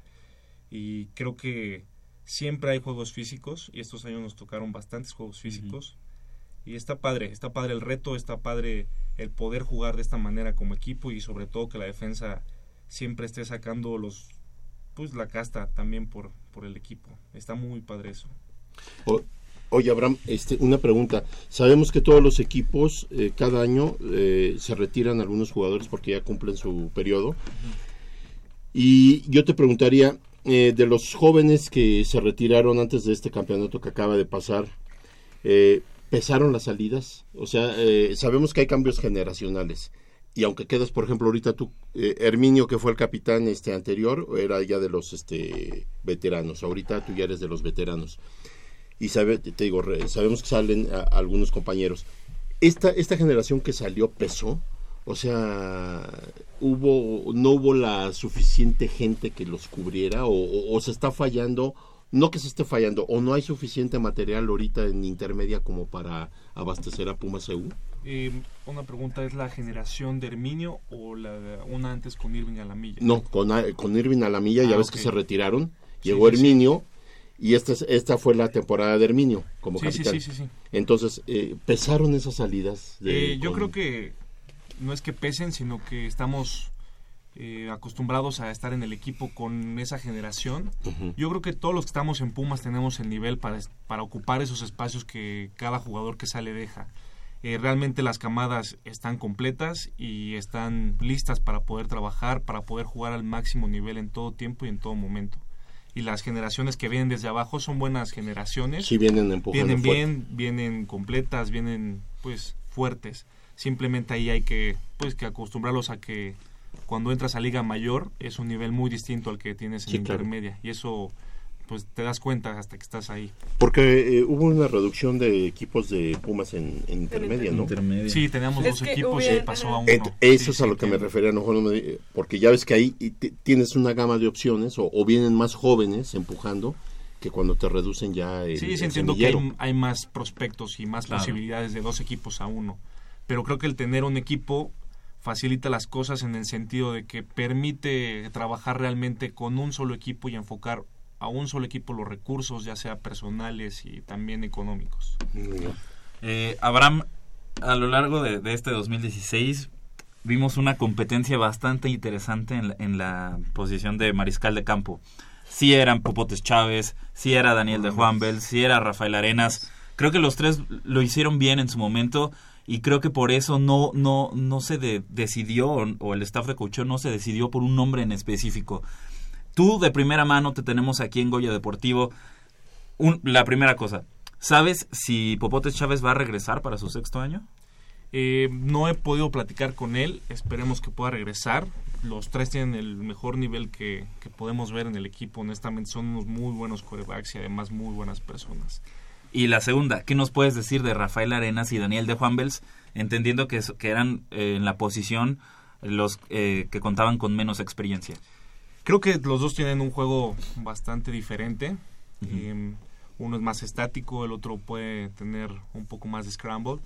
Y creo que siempre hay juegos físicos y estos años nos tocaron bastantes juegos físicos. Y está padre, está padre el reto, está padre el poder jugar de esta manera como equipo y sobre todo que la defensa siempre esté sacando los pues la casta también por, por el equipo. Está muy padre eso. Oye, Abraham, este, una pregunta. Sabemos que todos los equipos eh, cada año eh, se retiran algunos jugadores porque ya cumplen su periodo. Y yo te preguntaría, eh, de los jóvenes que se retiraron antes de este campeonato que acaba de pasar, ¿pesaron las salidas? O sea, sabemos que hay cambios generacionales. Y aunque quedas, por ejemplo, ahorita tú, Herminio, que fue el capitán este anterior, era ya de los este, veteranos. Ahorita tú ya eres de los veteranos. Y sabe, te digo, sabemos que salen a- algunos compañeros. Esta, esta generación que salió pesó. O sea, hubo, no hubo la suficiente gente que los cubriera o, o- o se está fallando, no que se esté fallando, o no hay suficiente material ahorita en intermedia como para abastecer a Pumas EU. Eh, una pregunta, ¿es la generación de Herminio o la de- una antes con Irving Alamilla? No, con, con Irving Alamilla, ya Ah, ves que se retiraron, llegó sí, sí. Y esta, es- esta fue la temporada de Herminio como Sí, capitán. sí, sí, sí. Entonces, eh, ¿pesaron esas salidas? de- Eh, yo con- creo que no es que pesen, sino que estamos eh, acostumbrados a estar en el equipo con esa generación. Yo creo que todos los que estamos en Pumas tenemos el nivel para, para ocupar esos espacios que cada jugador que sale deja. Eh, realmente las camadas están completas y están listas para poder trabajar, para poder jugar al máximo nivel en todo tiempo y en todo momento. Y las generaciones que vienen desde abajo son buenas generaciones. Sí, vienen empujando Vienen fuerte. bien, vienen completas, vienen pues fuertes. Simplemente ahí hay que pues que acostumbrarlos a que cuando entras a liga mayor es un nivel muy distinto al que tienes en Sí, claro. intermedia y eso pues te das cuenta hasta que estás ahí. Porque eh, hubo una reducción de equipos de Pumas en, en intermedia, ¿no? Intermedia. Sí, teníamos Es dos equipos y hubieran- pasó a uno. Et- eso Sí, es a sí, lo que me refería, no, no me- porque ya ves que ahí y ti- tienes una gama de opciones o, o vienen más jóvenes empujando que cuando te reducen ya el, Sí, el sí entiendo que hay, hay más prospectos y más Claro. posibilidades de dos equipos a uno. Pero creo que el tener un equipo facilita las cosas en el sentido de que permite trabajar realmente con un solo equipo y enfocar a un solo equipo los recursos, ya sea personales y también económicos. Eh, Abraham, a lo largo de, de este 2016 vimos una competencia bastante interesante en la, en la posición de mariscal de campo. Sí eran Popotes Chávez, sí era Daniel de Juanbel, sí era Rafael Arenas. Creo que los tres lo hicieron bien en su momento y creo que por eso no no no se de- decidió o, o el staff de coaching no se decidió por un nombre en específico. Tú de primera mano te tenemos aquí en Goya Deportivo. Un- la primera cosa, ¿sabes si Popotes Chávez va a regresar para su sexto año? Eh, no he podido platicar con él, esperemos que pueda regresar. Los tres tienen el mejor nivel que, que podemos ver en el equipo, honestamente son unos muy buenos corebacks y además muy buenas personas. Y la segunda, ¿qué nos puedes decir de Rafael Arenas y Daniel de Juanbels, entendiendo que, que eran eh, en la posición los eh, que contaban con menos experiencia? Creo que los dos tienen un juego bastante diferente. Eh, uno es más estático, el otro puede tener un poco más de scramble.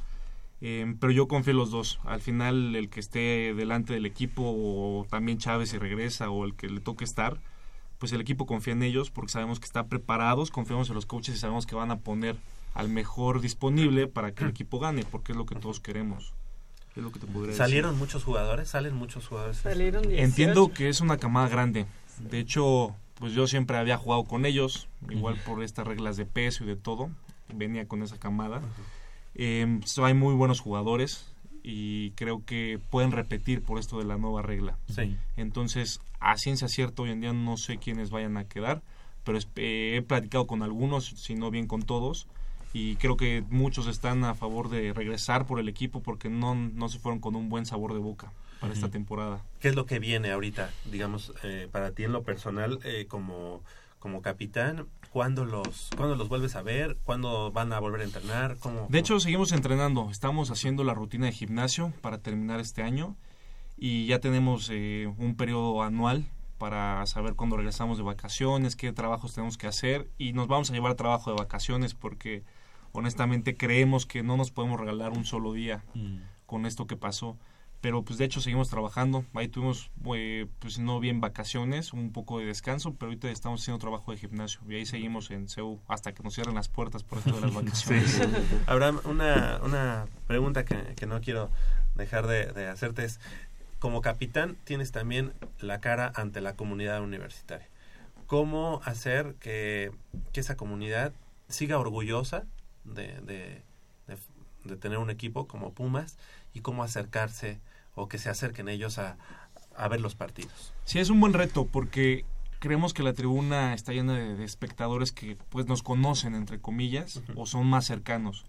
Eh, pero yo confío en los dos. Al final, el que esté delante del equipo, o también Chávez si regresa, o el que le toque estar, pues el equipo confía en ellos porque sabemos que están preparados, confiamos en los coaches y sabemos que van a poner al mejor disponible para que el equipo gane, porque es lo que todos queremos. Es lo que te podría decir. ¿Salieron muchos jugadores? ¿Salen muchos jugadores? Salieron 18. Entiendo que es una camada grande. De hecho, pues yo siempre había jugado con ellos, igual por estas reglas de peso y de todo. Venía con esa camada. Eh, so, hay muy buenos jugadores y creo que pueden repetir por esto de la nueva regla. Sí. Entonces, a ciencia cierta, hoy en día no sé quiénes vayan a quedar, pero eh, he platicado con algunos, si no bien con todos, y creo que muchos están a favor de regresar por el equipo porque no, no se fueron con un buen sabor de boca para esta temporada. ¿Qué es lo que viene ahorita, digamos, eh, para ti en lo personal, eh, como, como capitán? ¿Cuándo los, ¿Cuándo los vuelves a ver? ¿Cuándo van a volver a entrenar? ¿Cómo, De hecho, seguimos entrenando. Estamos haciendo la rutina de gimnasio para terminar este año y ya tenemos eh, un periodo anual para saber cuándo regresamos de vacaciones, qué trabajos tenemos que hacer y nos vamos a llevar trabajo de vacaciones porque honestamente creemos que no nos podemos regalar un solo día con esto que pasó. Pero pues de hecho seguimos trabajando. Ahí tuvimos, eh, pues no bien vacaciones, un poco de descanso, pero ahorita estamos haciendo trabajo de gimnasio y ahí seguimos en CEU hasta que nos cierren las puertas por esto de las vacaciones. Sí. Abraham, una, una pregunta que, que no quiero dejar de, de hacerte es, como capitán tienes también la cara ante la comunidad universitaria. ¿Cómo hacer que, que esa comunidad siga orgullosa de, de, de- de tener un equipo como Pumas y cómo acercarse o que se acerquen ellos a, a ver los partidos? Sí, es un buen reto porque creemos que la tribuna está llena de, de espectadores que pues nos conocen entre comillas o son más cercanos.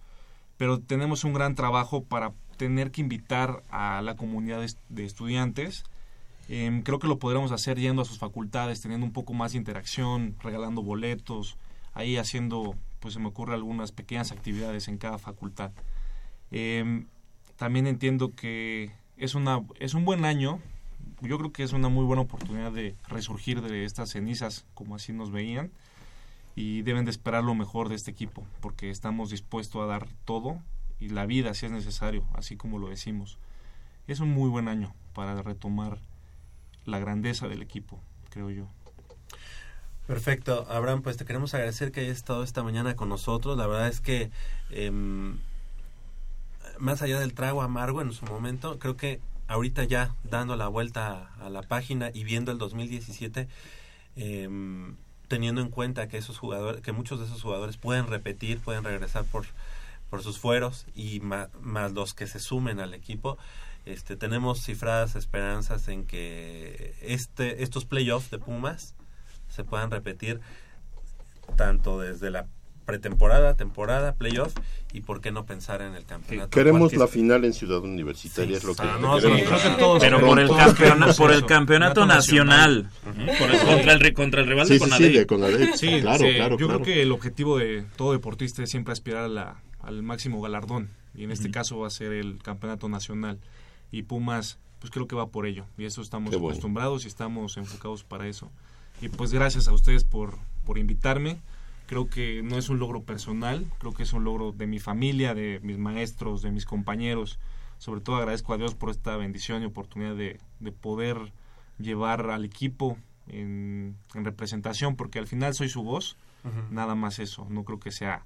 Pero tenemos un gran trabajo para tener que invitar a la comunidad de estudiantes. Em, creo que lo podremos hacer yendo a sus facultades, teniendo un poco más de interacción, regalando boletos, ahí haciendo, pues se me ocurre algunas pequeñas actividades en cada facultad. Em, también entiendo que es una es un buen año. Yo creo que es una muy buena oportunidad de resurgir de estas cenizas como así nos veían y deben de esperar lo mejor de este equipo porque estamos dispuestos a dar todo y la vida si es necesario así como lo decimos. Es un muy buen año para retomar la grandeza del equipo creo yo Perfecto, Abraham, pues te queremos agradecer que hayas estado esta mañana con nosotros. La verdad es que em, más allá del trago amargo en su momento, creo que ahorita ya dando la vuelta a la página y viendo el 2017, em, teniendo en cuenta que esos jugadores, que muchos de esos jugadores pueden repetir, pueden regresar por, por sus fueros y ma- más, los que se sumen al equipo, este, tenemos cifradas esperanzas en que este, estos playoffs de Pumas se puedan repetir tanto desde la pretemporada, temporada, playoff y por qué no pensar en el campeonato. Queremos Cualquier- la final en Ciudad Universitaria, Sí, es lo que, ah, lo no, queremos. sí, creo que todos Pero por el, Todos campeona- queremos por el campeonato nacional. Ujú. Por el- contra, el, ri- contra el rival Sí, de sí, sí, Claro, sí, claro, yo claro. creo que el objetivo de todo deportista es siempre aspirar a la- al máximo galardón y en este caso va a ser el campeonato nacional y Pumas pues creo que va por ello y eso estamos Qué bueno. acostumbrados y estamos enfocados para eso y pues gracias a ustedes por, por invitarme. Creo que no es un logro personal creo que es un logro de mi familia de mis maestros de mis compañeros. Sobre todo agradezco a Dios por esta bendición y oportunidad de, de poder llevar al equipo en, en representación porque al final soy su voz nada más eso no creo que sea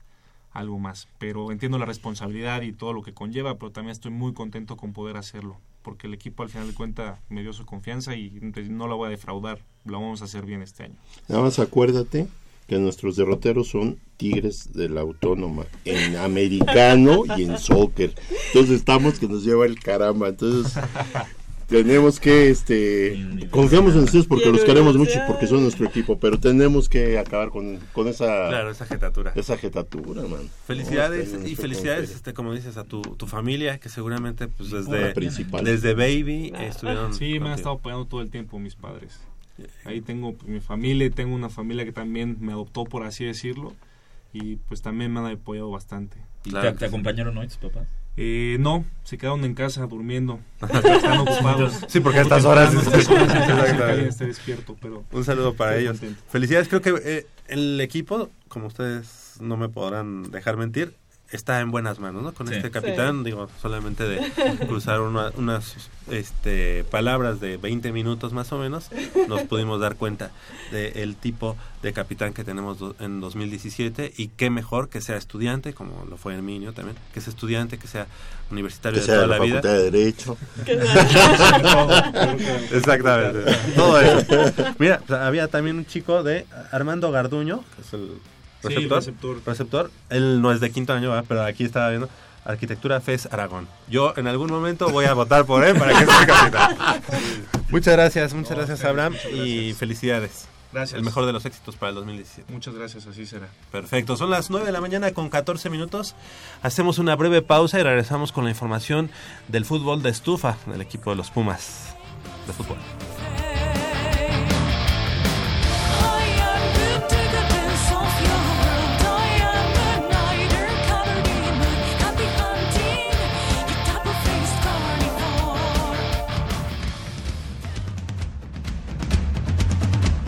algo más. Pero entiendo la responsabilidad y todo lo que conlleva pero también estoy muy contento con poder hacerlo porque el equipo al final de cuentas me dio su confianza y no la voy a defraudar lo vamos a hacer bien este año Nada más acuérdate que nuestros derroteros son Tigres de la Autónoma en americano y en soccer. Entonces estamos que nos lleva el caramba. Entonces tenemos que, este, confiamos en ustedes porque los queremos mucho y porque son nuestro equipo, pero tenemos que acabar con, con esa, Claro, esa jetatura. esa jetatura, man. Felicidades No, y felicidades, este, como dices, a tu, tu familia que seguramente pues La desde, principal. desde baby estuvieron. sí me han estado apoyando todo el tiempo mis padres ahí tengo pues, mi familia y tengo una familia que también me adoptó por así decirlo y pues también me han apoyado bastante ¿Y te, te acompañaron hoy tus papás? Eh, no, se quedaron en casa durmiendo. Están ocupados. Sí, porque a estas horas esté despierto, pero Un saludo para ellos. contento. Felicidades, creo que eh, el equipo, como ustedes no me podrán dejar mentir, está en buenas manos, ¿no? Con Sí. este capitán, digo, solamente de cruzar una- unas este, palabras de 20 minutos más o menos, nos pudimos dar cuenta del tipo de capitán que tenemos do- en 2017 y qué mejor que sea estudiante, como lo fue Herminio también, que sea estudiante, que sea universitario Que de sea toda de la, la vida. Facultad de Derecho. Exactamente. Todo eso. Mira, pues, había también un chico de Armando Garduño, que es el Sí, receptor. receptor. Él no es de quinto año, ¿verdad? pero aquí estaba viendo Arquitectura FES Aragón. Yo en algún momento voy a votar por él para que sea capitán. Muchas gracias, muchas gracias Abraham y felicidades. Gracias. El mejor de los éxitos para el 2017. Muchas gracias, así será. Perfecto, son las 9 de la mañana con 14 minutos. Hacemos una breve pausa y regresamos con la información del fútbol de estufa del equipo de los Pumas de fútbol.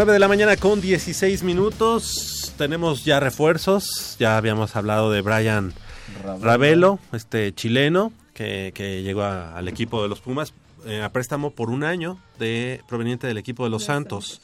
Nueve de la mañana con 16 minutos. Tenemos ya refuerzos. Ya habíamos hablado de Brian Ravelo. Ravelo, este chileno, que, que llegó a- al equipo de los Pumas eh, a préstamo por un año, de proveniente del equipo de los Santos.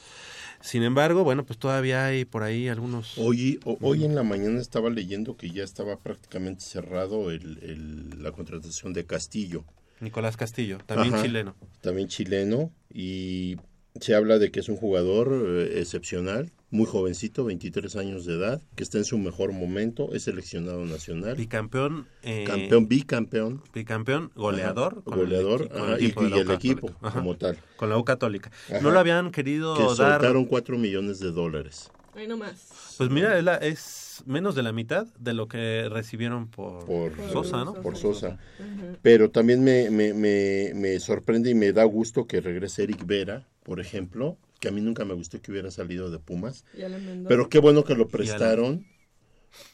Sin embargo, bueno, pues todavía hay por ahí algunos... Hoy, o- hoy en la mañana estaba leyendo que ya estaba prácticamente cerrado el, el- la contratación de Castillo. Nicolás Castillo, también Ajá, chileno. También chileno y se habla de que es un jugador eh, excepcional, muy jovencito, 23 años de edad, que está en su mejor momento, es seleccionado nacional. Bicampeón. eh, Campeón, bicampeón. Bicampeón, goleador. Ajá, con el goleador, el ajá, y- el equipo Católica. como tal. Con la U Católica. Ajá. No le habían querido que dar... soltaron 4 millones de dólares. Ahí nomás. Pues mira, es, la- es menos de la mitad de lo que recibieron por, por Sosa, ¿no? Por Sosa. Pero también me, me, me, me sorprende y me da gusto que regrese Eric Vera, por ejemplo, que a mí nunca me gustó que hubiera salido de Pumas. Pero qué bueno que lo prestaron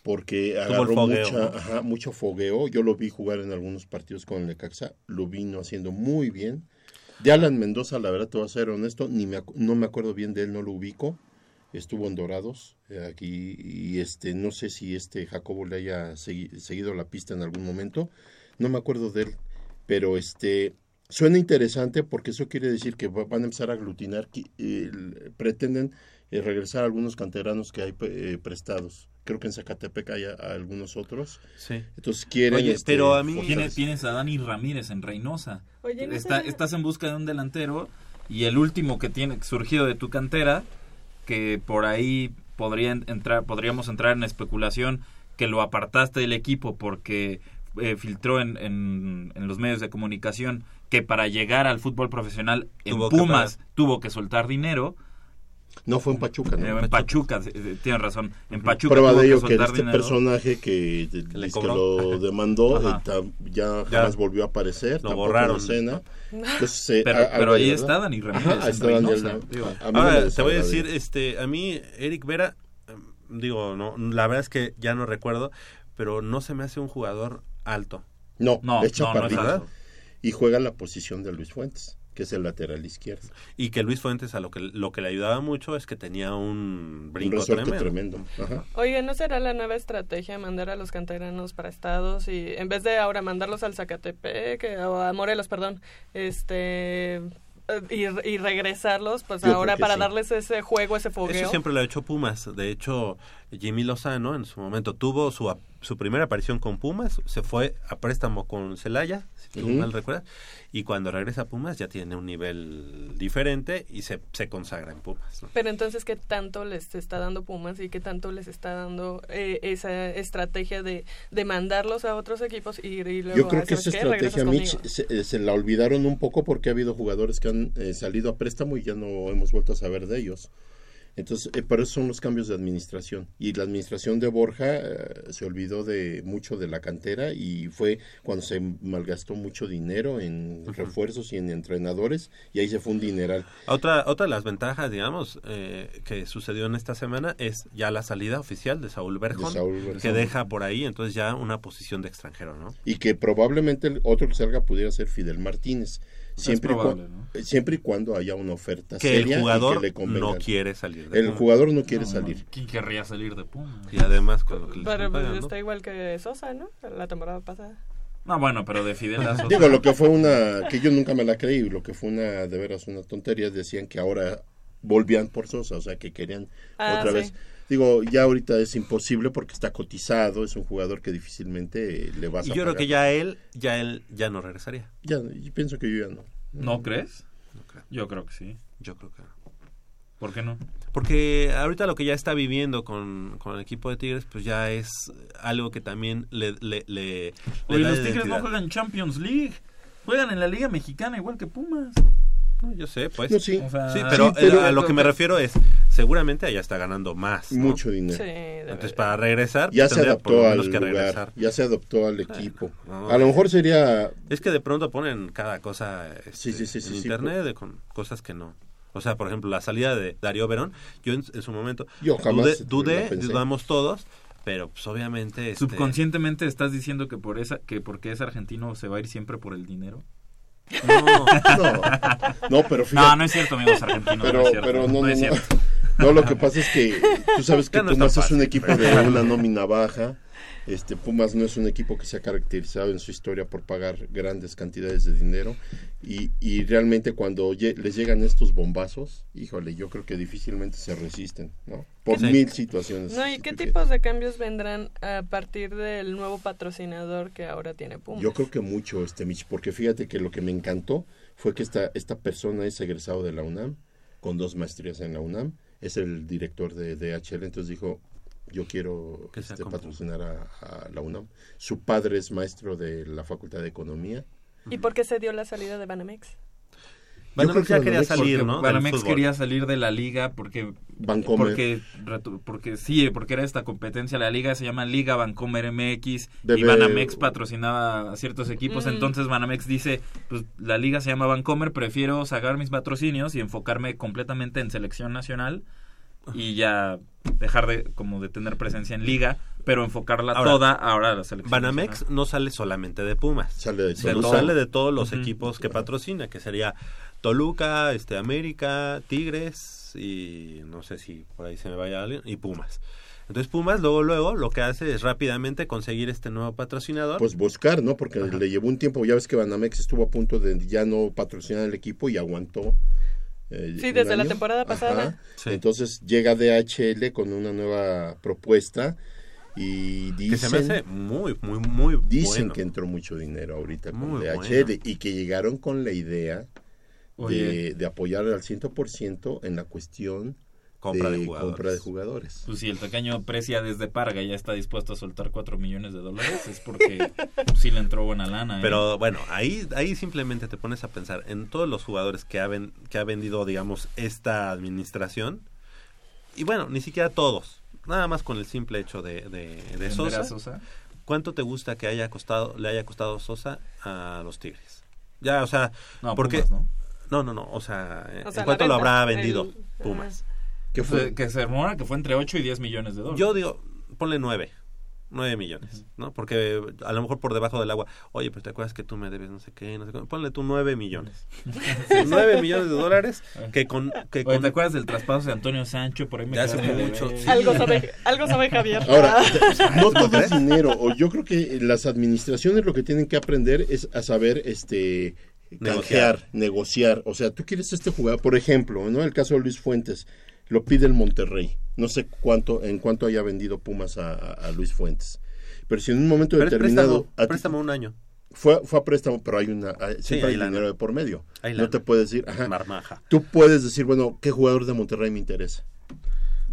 porque agarró fogueo, mucha, ¿no? ajá, mucho fogueo. Yo lo vi jugar en algunos partidos con el Necaxa, lo vino haciendo muy bien. De Alan Mendoza, la verdad, te voy a ser honesto, ni me, no me acuerdo bien de él, no lo ubico. Estuvo en Dorados eh, aquí y este no sé si este Jacobo le haya segui- seguido la pista en algún momento. No me acuerdo de él, pero este suena interesante porque eso quiere decir que va- van a empezar a aglutinar, eh, pretenden eh, regresar algunos canteranos que hay eh, prestados. Creo que en Zacatepec hay a- a algunos otros. Sí. Entonces quieren. Oye, este, pero a mí- Tienes, tienes a Dani Ramírez en Reynosa. Oye, ¿no Está- Estás en busca de un delantero y el último que tiene surgido de tu cantera, que por ahí podría entrar, podríamos entrar en especulación que lo apartaste del equipo porque eh, filtró en, en- en los medios de comunicación que para llegar al fútbol profesional en Tuvo que Pumas tuvo que soltar dinero. No fue en Pachuca, ¿no? Eh, en Pachuca, tienes razón. En Pachuca Prueba de que ello que soltar este dinero. personaje que, le que lo demandó Ajá. eh, ya Ya. jamás volvió a aparecer, Lo borraron. en escena. Entonces, eh, Pero- a- pero algo ahí está. Dani Ramírez Ajá, está Dani Reynosa, Ahora, te voy a decir, este, a mí, Eric Vera, em, digo, no, la verdad es que ya no recuerdo, pero no se me hace un jugador alto. No, No, es no, no es chaparrito. alto. y juega la posición de Luis Fuentes, que es el lateral izquierdo. Y que Luis Fuentes a lo que, lo que le ayudaba mucho es que tenía un brinco tremendo. tremendo. Ajá. Oye, ¿no será la nueva estrategia mandar a los canteranos para estados y en vez de ahora mandarlos al Zacatepec eh, o a Morelos, perdón, este eh, y, y regresarlos, pues Yo ahora para sí. darles ese juego, ese fogueo? Eso siempre lo ha hecho Pumas. De hecho, Jimmy Lozano en su momento tuvo su, su primera aparición con Pumas, se fue a préstamo con Celaya, si tú Ujú. mal recuerdas, y cuando regresa a Pumas ya tiene un nivel diferente y se, se consagra en Pumas. ¿no? Pero entonces, ¿qué tanto les está dando Pumas y qué tanto les está dando eh, esa estrategia de, de mandarlos a otros equipos y, y luego, Yo creo ah, que ¿sabes esa estrategia, Mitch, se, eh, se la olvidaron un poco porque ha habido jugadores que han eh, salido a préstamo y ya no hemos vuelto a saber de ellos. Entonces, eh, por eso son los cambios de administración. Y la administración de Borja eh, se olvidó de mucho de la cantera y fue cuando se malgastó mucho dinero en refuerzos y en entrenadores y ahí se fue un dineral. Otra, otra de las ventajas, digamos, eh, que sucedió en esta semana es ya la salida oficial de Saúl Berjón, Saúl Berjón. que deja por ahí entonces ya una posición de extranjero, ¿no? Y que probablemente el otro que salga pudiera ser Fidel Martínez. Siempre, y, probable, siempre y cuando haya una oferta Que el seria y jugador que le convenga. no quiere salir de El jugador no quiere salir. ¿Quién querría salir de Pumas? Y además que Pero están pues, pagando. está igual que Sosa, ¿no? La temporada pasada. No, bueno, pero de Fidel a Sosa. Digo, lo que fue una, que yo nunca me la creí, lo que fue una, de veras, una tontería, decían que ahora volvían por Sosa, o sea, que querían Ah, otra sí. vez. Digo, ya ahorita es imposible porque está cotizado, es un jugador que difícilmente eh, le vas Y a yo creo que ya él, ya él, ya no regresaría. Ya, yo pienso que yo ya no. ¿No crees? No creo. Yo creo que sí. Yo creo que no. ¿Por qué no? Porque ahorita lo que ya está viviendo con, con el equipo de Tigres, pues ya es algo que también le, le, le, le Oye, da los Tigres no juegan Champions League. Juegan en la Liga Mexicana igual que Pumas. No, yo sé, pues. No, sí. O sea, Sí, pero, Sí, pero- a lo que me refiero es, seguramente allá está ganando más. ¿no? Mucho dinero. Sí, Entonces, para regresar, Ya pues, se adaptó al que lugar, ya se adaptó al equipo. no, a lo mejor sería Es que de pronto ponen cada cosa este, Sí, sí, sí, sí, en sí, internet de con cosas que no. O sea, por ejemplo, la salida de Darío Verón, yo en, en su momento Yo jamás dudé, dudé, dudamos todos, pero pues obviamente... este, Subconscientemente estás diciendo que por esa que porque es argentino se va a ir siempre por el dinero. No, no, no, pero fíjate. No, no es cierto, amigos argentinos. pero, no es cierto. pero no, no no, es cierto. No, lo que pasa es que tú sabes que Ya no es Pumas tan es un equipo de una nómina baja Este Pumas no es un equipo que se ha caracterizado en su historia por pagar grandes cantidades de dinero y, y realmente cuando lle- les llegan estos bombazos, híjole, yo creo que difícilmente se resisten, ¿no? Por Sí. mil situaciones. No, ¿y qué tipos de cambios vendrán a partir del nuevo patrocinador que ahora tiene Pumas? Yo creo que mucho, este Mitch, porque fíjate que lo que me encantó fue que esta, esta persona es egresado de la UNAM, con dos maestrías en la UNAM, es el director de DHL, entonces dijo, yo quiero este, patrocinar a, a la UNAM. Su padre es maestro de la Facultad de Economía. ¿Y por qué se dio la salida de Banamex? Banamex ya quería salir, ¿no? Banamex quería salir de la liga porque Vancomer. porque porque sí, porque era esta competencia la liga se llama Liga Vancomer MX y Banamex patrocinaba a ciertos equipos, Mm. entonces Banamex dice, pues la liga se llama Vancomer, prefiero sacar mis patrocinios y enfocarme completamente en selección nacional y ya dejar de como de tener presencia en liga, pero enfocarla Ahora, toda ahora a la selección. Banamex nacional. no sale solamente de Pumas. Sale de Se- todo. sale de todos los equipos que patrocina, que sería Toluca, este América, Tigres y no sé si por ahí se me vaya alguien y Pumas. Entonces Pumas luego luego lo que hace es rápidamente conseguir este nuevo patrocinador. Pues buscar, ¿no? Porque le llevó un tiempo, ya ves que Banamex estuvo a punto de ya no patrocinar el equipo y aguantó. Eh, Sí, desde la temporada pasada. Entonces llega DHL con una nueva propuesta y dicen, que se me hace muy muy muy dicen bueno. que entró mucho dinero ahorita con Muy DHL bueno. y que llegaron con la idea de, de apoyar al 100% en la cuestión Compra de de jugadores. compra de jugadores. Pues si el tacaño precia desde Parga y ya está dispuesto a soltar 4 millones de dólares, es porque sí le entró buena lana. ¿eh? Pero bueno, ahí, ahí simplemente te pones a pensar en todos los jugadores que ha, ven- que ha vendido, digamos, esta administración. Y bueno, ni siquiera todos. Nada más con el simple hecho de, de, Sosa. ¿Cuánto te gusta que haya costado, le haya costado Sosa a los Tigres? Ya, o sea, No, porque... Pumas, ¿no? No, no, no, o sea, O ¿en sea, cuánto lo habrá vendido el- Pumas? ¿Qué fue? Que se rumora que fue entre 8 y 10 millones de dólares. Yo digo, ponle nueve. Nueve millones, ¿no? Porque a lo mejor por debajo del agua, oye, pero te acuerdas que tú me debes no sé qué, no sé qué. Ponle tú nueve millones. nueve millones de dólares que con... Que Oye, con ¿te acuerdas del traspaso de Antonio Sancho? Por ahí me Ya hace mucho, sí. Algo sabe, algo sabe Javier. Ahora, Ah. no todo es dinero. O yo creo que las administraciones lo que tienen que aprender es a saber este Negociar. canjear, negociar. O sea, tú quieres este jugador, por ejemplo, ¿no? El caso de Luis Fuentes, lo pide el Monterrey. No sé cuánto, en cuánto haya vendido Pumas a, a- a Luis Fuentes. Pero si en un momento Pero determinado préstamo, préstamo un año. fue, fue a préstamo, pero hay una hay- siempre hay dinero de por medio. Hay no te puedes decir, ajá. Marmaja. Tú puedes decir, bueno, ¿qué jugador de Monterrey me interesa?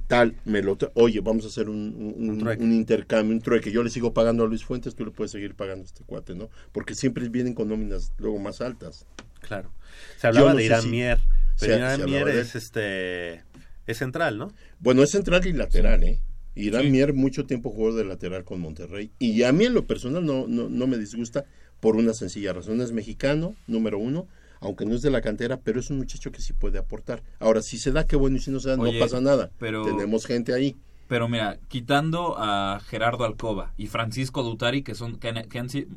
Tal, me lo oye, vamos a hacer un, un- un- trueque. un intercambio, un trueque. Yo le sigo pagando a Luis Fuentes, tú le puedes seguir pagando a este cuate, ¿no? Porque siempre vienen con nóminas luego más altas. Claro. Se hablaba no de Irán si- Mier. Pero Irán Mier es este... Es central, ¿no? Bueno, es central y lateral, ¿eh? Irán Mier mucho tiempo jugó de lateral con Monterrey. Y a mí en lo personal no, no, no me disgusta por una sencilla razón. Es mexicano, número uno, aunque no es de la cantera, pero es un muchacho que sí puede aportar. Ahora, si se da, qué bueno, y si no se da, Oye, no pasa nada. pero- Tenemos gente ahí. Pero mira, quitando a Gerardo Alcoba y Francisco Dutari, que son que han, que han sido,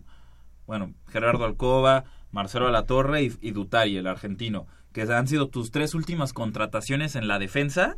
bueno, Gerardo Alcoba, Marcelo Alatorre y, y Dutari, el argentino, que han sido tus tres últimas contrataciones en la defensa,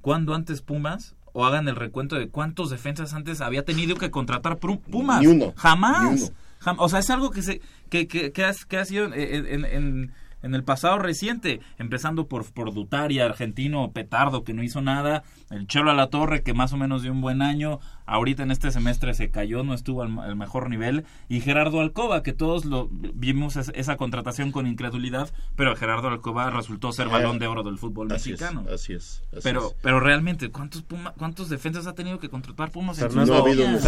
¿cuándo antes Pumas? O hagan el recuento de cuántos defensas antes había tenido que contratar Pumas. Ni uno, Jamás. ni uno. Jam- o sea, es algo que se que, que, que, ha, que ha sido en, en- en- en el pasado reciente, empezando por, por Dutari, argentino, Petardo, que no hizo nada, el Chelo a la Torre, que más o menos dio un buen año, ahorita en este semestre se cayó, no estuvo al, al mejor nivel, y Gerardo Alcoba, que todos lo vimos es- esa contratación con incredulidad, pero Gerardo Alcoba resultó ser balón de oro del fútbol Así es, mexicano. así es. así Pero, es. pero realmente, ¿cuántos Puma- cuántos defensas ha tenido que contratar Pumas en su Fernando, No ha habido historia?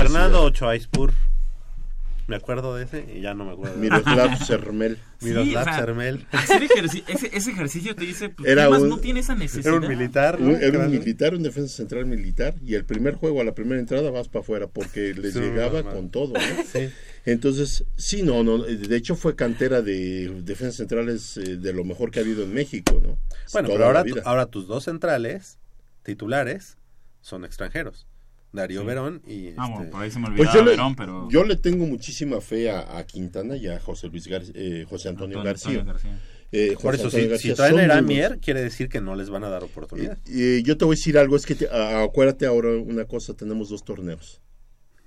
Me acuerdo de ese y ya no me acuerdo. de Miroslav Sermel. Miroslav Sí, o sea, Sermel. hacer ese, ese ejercicio te dice, pues, Era un- no tiene esa necesidad. Era un militar, ¿no? Un- Era un militar, un defensa central militar, y el primer juego, a la primera entrada, vas para afuera, porque les Sí, llegaba mamá. con todo, ¿no? Sí. Entonces, sí, no, no, de hecho fue cantera de defensas centrales eh, de lo mejor que ha habido en México, ¿no? Bueno, Toda pero ahora, ahora tus dos centrales titulares son extranjeros. Darío Sí. Verón y... Ah, bueno, este, por ahí se me Pues olvidaba yo le, Verón, pero... yo le tengo muchísima fe a, a Quintana y a José Luis Gar- eh, José Antonio, Antonio- García. Antonio García. Eh, Por eso, si, García si traen a muy quiere decir que no les van a dar oportunidad. Y, y yo te voy a decir algo, es que te- a- acuérdate ahora una cosa, tenemos dos torneos.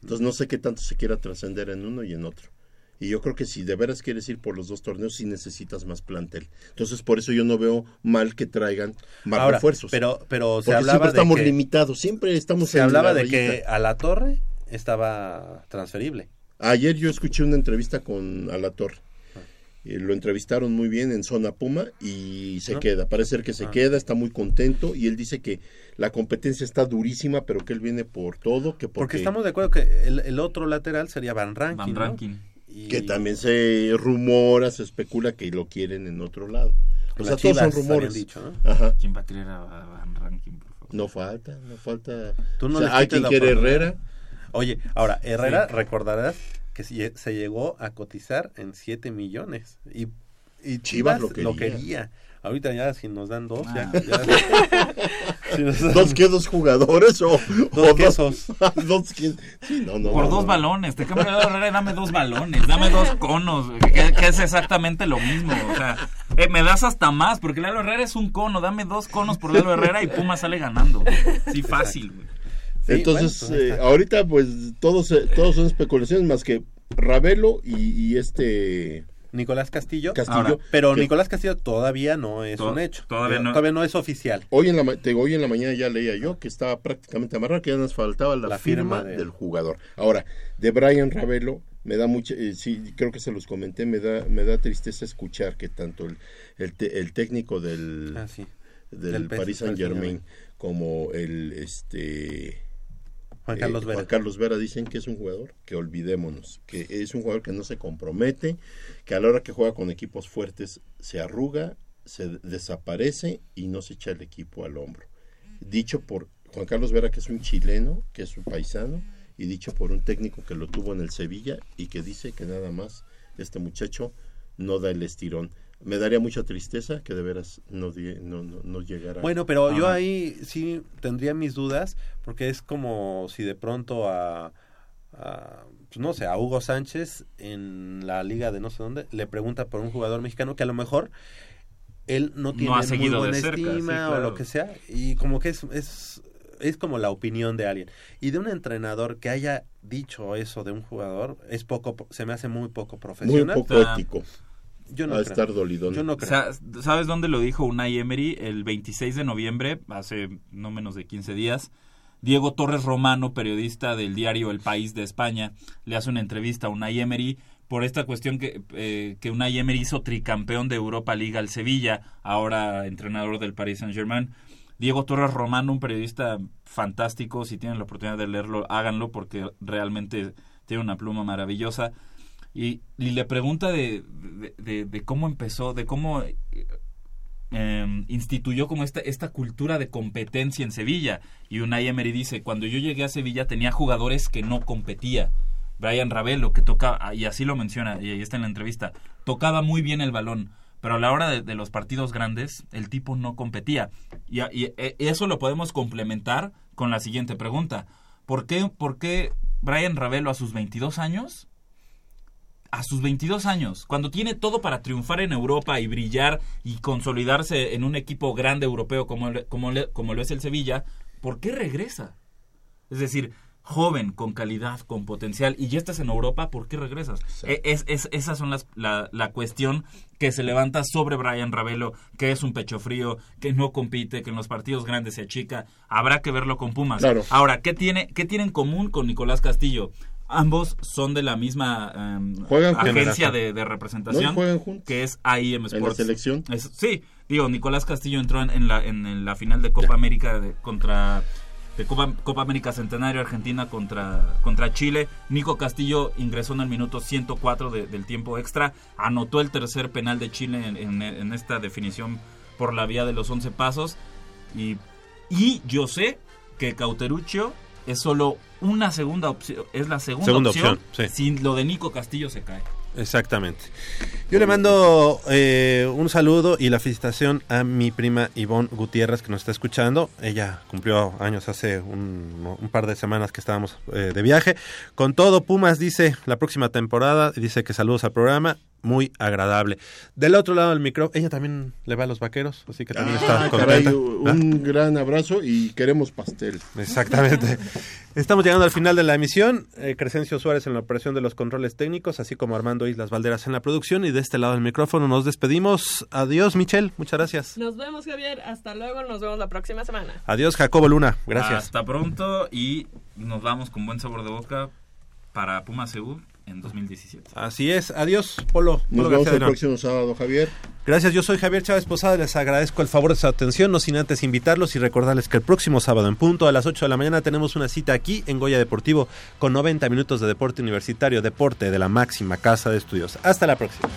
Entonces no sé qué tanto se quiera trascender en uno y en otro. Y yo creo que si de veras quieres ir por los dos torneos, sí necesitas más plantel. Entonces, por eso yo no veo mal que traigan más Ahora, refuerzos. pero- pero se Porque hablaba siempre de estamos que- limitados, siempre estamos Se en hablaba la de que a la torre estaba transferible. Ayer yo escuché una entrevista con Alatorre. Eh, lo entrevistaron muy bien en Zona Puma y se ¿No? queda. Parece ser que se Ah. queda, está muy contento y él dice que la competencia está durísima, pero que él viene por todo. Que Porque porque, estamos de acuerdo que el, el otro lateral sería Van Rankin. Van ¿no? Rankin. Y- que también se rumora, se especula que lo quieren en otro lado. O sea, todos son rumores. dicho, ¿no? Ajá. ¿Quién va a querer a Van Rankin, por favor? No falta, no falta. Tú no O sea, hay quien quiere. Herrera. Oye, ahora, Herrera, Sí. recordarás que se se llegó a cotizar en 7 millones. Y, y Chivas Chivas, lo lo quería. Ahorita ya si nos dan dos, ya- Ah. ya- si nos dan- ¿Dos qué? ¿Dos jugadores? O, Dos o quesos. dos que- sí, no, no, Por no, dos no. balones, te cambio de Herrera y dame dos balones, dame dos conos, que, que es exactamente lo mismo. O sea, eh, me das hasta más, porque Lalo Herrera es un cono, dame dos conos por Lalo Herrera y Puma sale ganando. Sí, fácil, güey. Sí, Entonces, bueno, ahí eh, ahorita pues todos, eh, todos son especulaciones más que Ravelo y, y este Nicolás Castillo. Castillo. Ahora, pero que Nicolás Castillo todavía no es To- un hecho. todavía no. Todavía no es oficial. Hoy en, la, ma- te hoy en la mañana ya leía yo que estaba prácticamente amarrado, que ya nos faltaba la, La firma, firma de- del jugador. Ahora, de Brian Ravelo, me da mucha, eh, sí, creo que se los comenté, me da, me da tristeza escuchar que tanto el, el, te- el técnico del, Ah, sí. del, Del Paris Saint Germain Saint-Germain. como el este Juan eh, Carlos Vera. Juan Carlos Vera dicen que es un jugador que olvidémonos, que es un jugador que no se compromete, que a la hora que juega con equipos fuertes se arruga, se desaparece y no se echa el equipo al hombro. Dicho por Juan Carlos Vera, que es un chileno, que es un paisano, y dicho por un técnico que lo tuvo en el Sevilla y que dice que nada más este muchacho no da el estirón. Me daría mucha tristeza que de veras no, no, no, no llegara. Bueno, pero yo ahí sí tendría mis dudas, porque es como si de pronto a, a, pues, no sé, a Hugo Sánchez en la liga de no sé dónde le pregunta por un jugador mexicano que a lo mejor él no tiene ha muy buena cerca, sí, estima o lo que sea, y como que es, es, es como la opinión de alguien. Y de un entrenador que haya dicho eso de un jugador, es poco, se me hace muy poco muy profesional. poco O sea, ético. Yo no a creo. estar dolidón. Yo no O creo. sea, ¿sabes dónde lo dijo Unai Emery? El 26 de noviembre, hace no menos de 15 días. Diego Torres Romano, periodista del diario El País de España, le hace una entrevista a Unai Emery por esta cuestión que, eh, que Unai Emery hizo tricampeón de Europa League al Sevilla, ahora entrenador del Paris Saint-Germain. Diego Torres Romano, un periodista fantástico, si tienen la oportunidad de leerlo, háganlo porque realmente tiene una pluma maravillosa. Y, y le pregunta de, de, cómo empezó, de cómo eh, instituyó como esta, esta cultura de competencia en Sevilla. Y Unai Emery dice, cuando yo llegué a Sevilla tenía jugadores que no competía. Brian Ravelo, que tocaba, y así lo menciona, y ahí está en la entrevista, tocaba muy bien el balón, pero a la hora de, los partidos grandes, el tipo no competía. Y, y, eh, eso lo podemos complementar con la siguiente pregunta. ¿Por qué, ¿Por qué Brian Ravelo a sus 22 años a sus 22 años, cuando tiene todo para triunfar en Europa y brillar y consolidarse en un equipo grande europeo como, el- como, le- como lo es el Sevilla, ¿por qué regresa? Es decir, joven, con calidad, con potencial, y ya estás en Europa, ¿por qué regresas? E- Es, es- esas son las, la, la cuestión que se levanta sobre Brian Ravelo, que es un pecho frío, que no compite, que en los partidos grandes se achica. Habrá que verlo con Pumas. Claro. Ahora, ¿qué tiene, ¿qué tiene en común con Nicolás Castillo? Ambos son de la misma em, agencia de, de representación, No, que es AIM ¿En la Sports. selección? Es- sí, digo, Nicolás Castillo entró en, en la, en, en la final de Copa América de- contra de Copa, Copa América Centenario Argentina contra, contra Chile. Nico Castillo ingresó en el minuto 104 de- del tiempo extra, anotó el tercer penal de Chile en, en- en esta definición por la vía de los 11 pasos. Y, y yo sé que Cauteruccio es solo una segunda opción, es la segunda, Segunda opción, opción, sí. si lo de Nico Castillo se cae. Exactamente. Yo le mando eh, un saludo y la felicitación a mi prima Ivonne Gutiérrez que nos está escuchando. Ella cumplió años hace un, un par de semanas que estábamos eh, de viaje. Con todo, Pumas dice la próxima temporada, dice que saludos al programa, muy agradable. Del otro lado del micro, ella también le va a los vaqueros, así que también está Ah, contenta. caray, un gran abrazo y queremos pastel. Exactamente. Estamos llegando al final de la emisión. Eh, Crescencio Suárez en la operación de los controles técnicos, así como Armando Islas Valderas en la producción. Y de este lado del micrófono nos despedimos. Adiós, Michelle. Muchas gracias. Nos vemos, Javier. Hasta luego. Nos vemos la próxima semana. Adiós, Jacobo Luna. Gracias. Hasta pronto y nos vamos con buen sabor de boca para Puma Seúl en 2017. Así es. Adiós, Polo. Nos Polo vemos el próximo sábado, Javier. Gracias, yo soy Javier Chávez Posada, les agradezco el favor de su atención, no sin antes invitarlos y recordarles que el próximo sábado en punto a las 8 de la mañana tenemos una cita aquí en Goya Deportivo con 90 minutos de deporte universitario, deporte de la máxima casa de estudios. Hasta la próxima.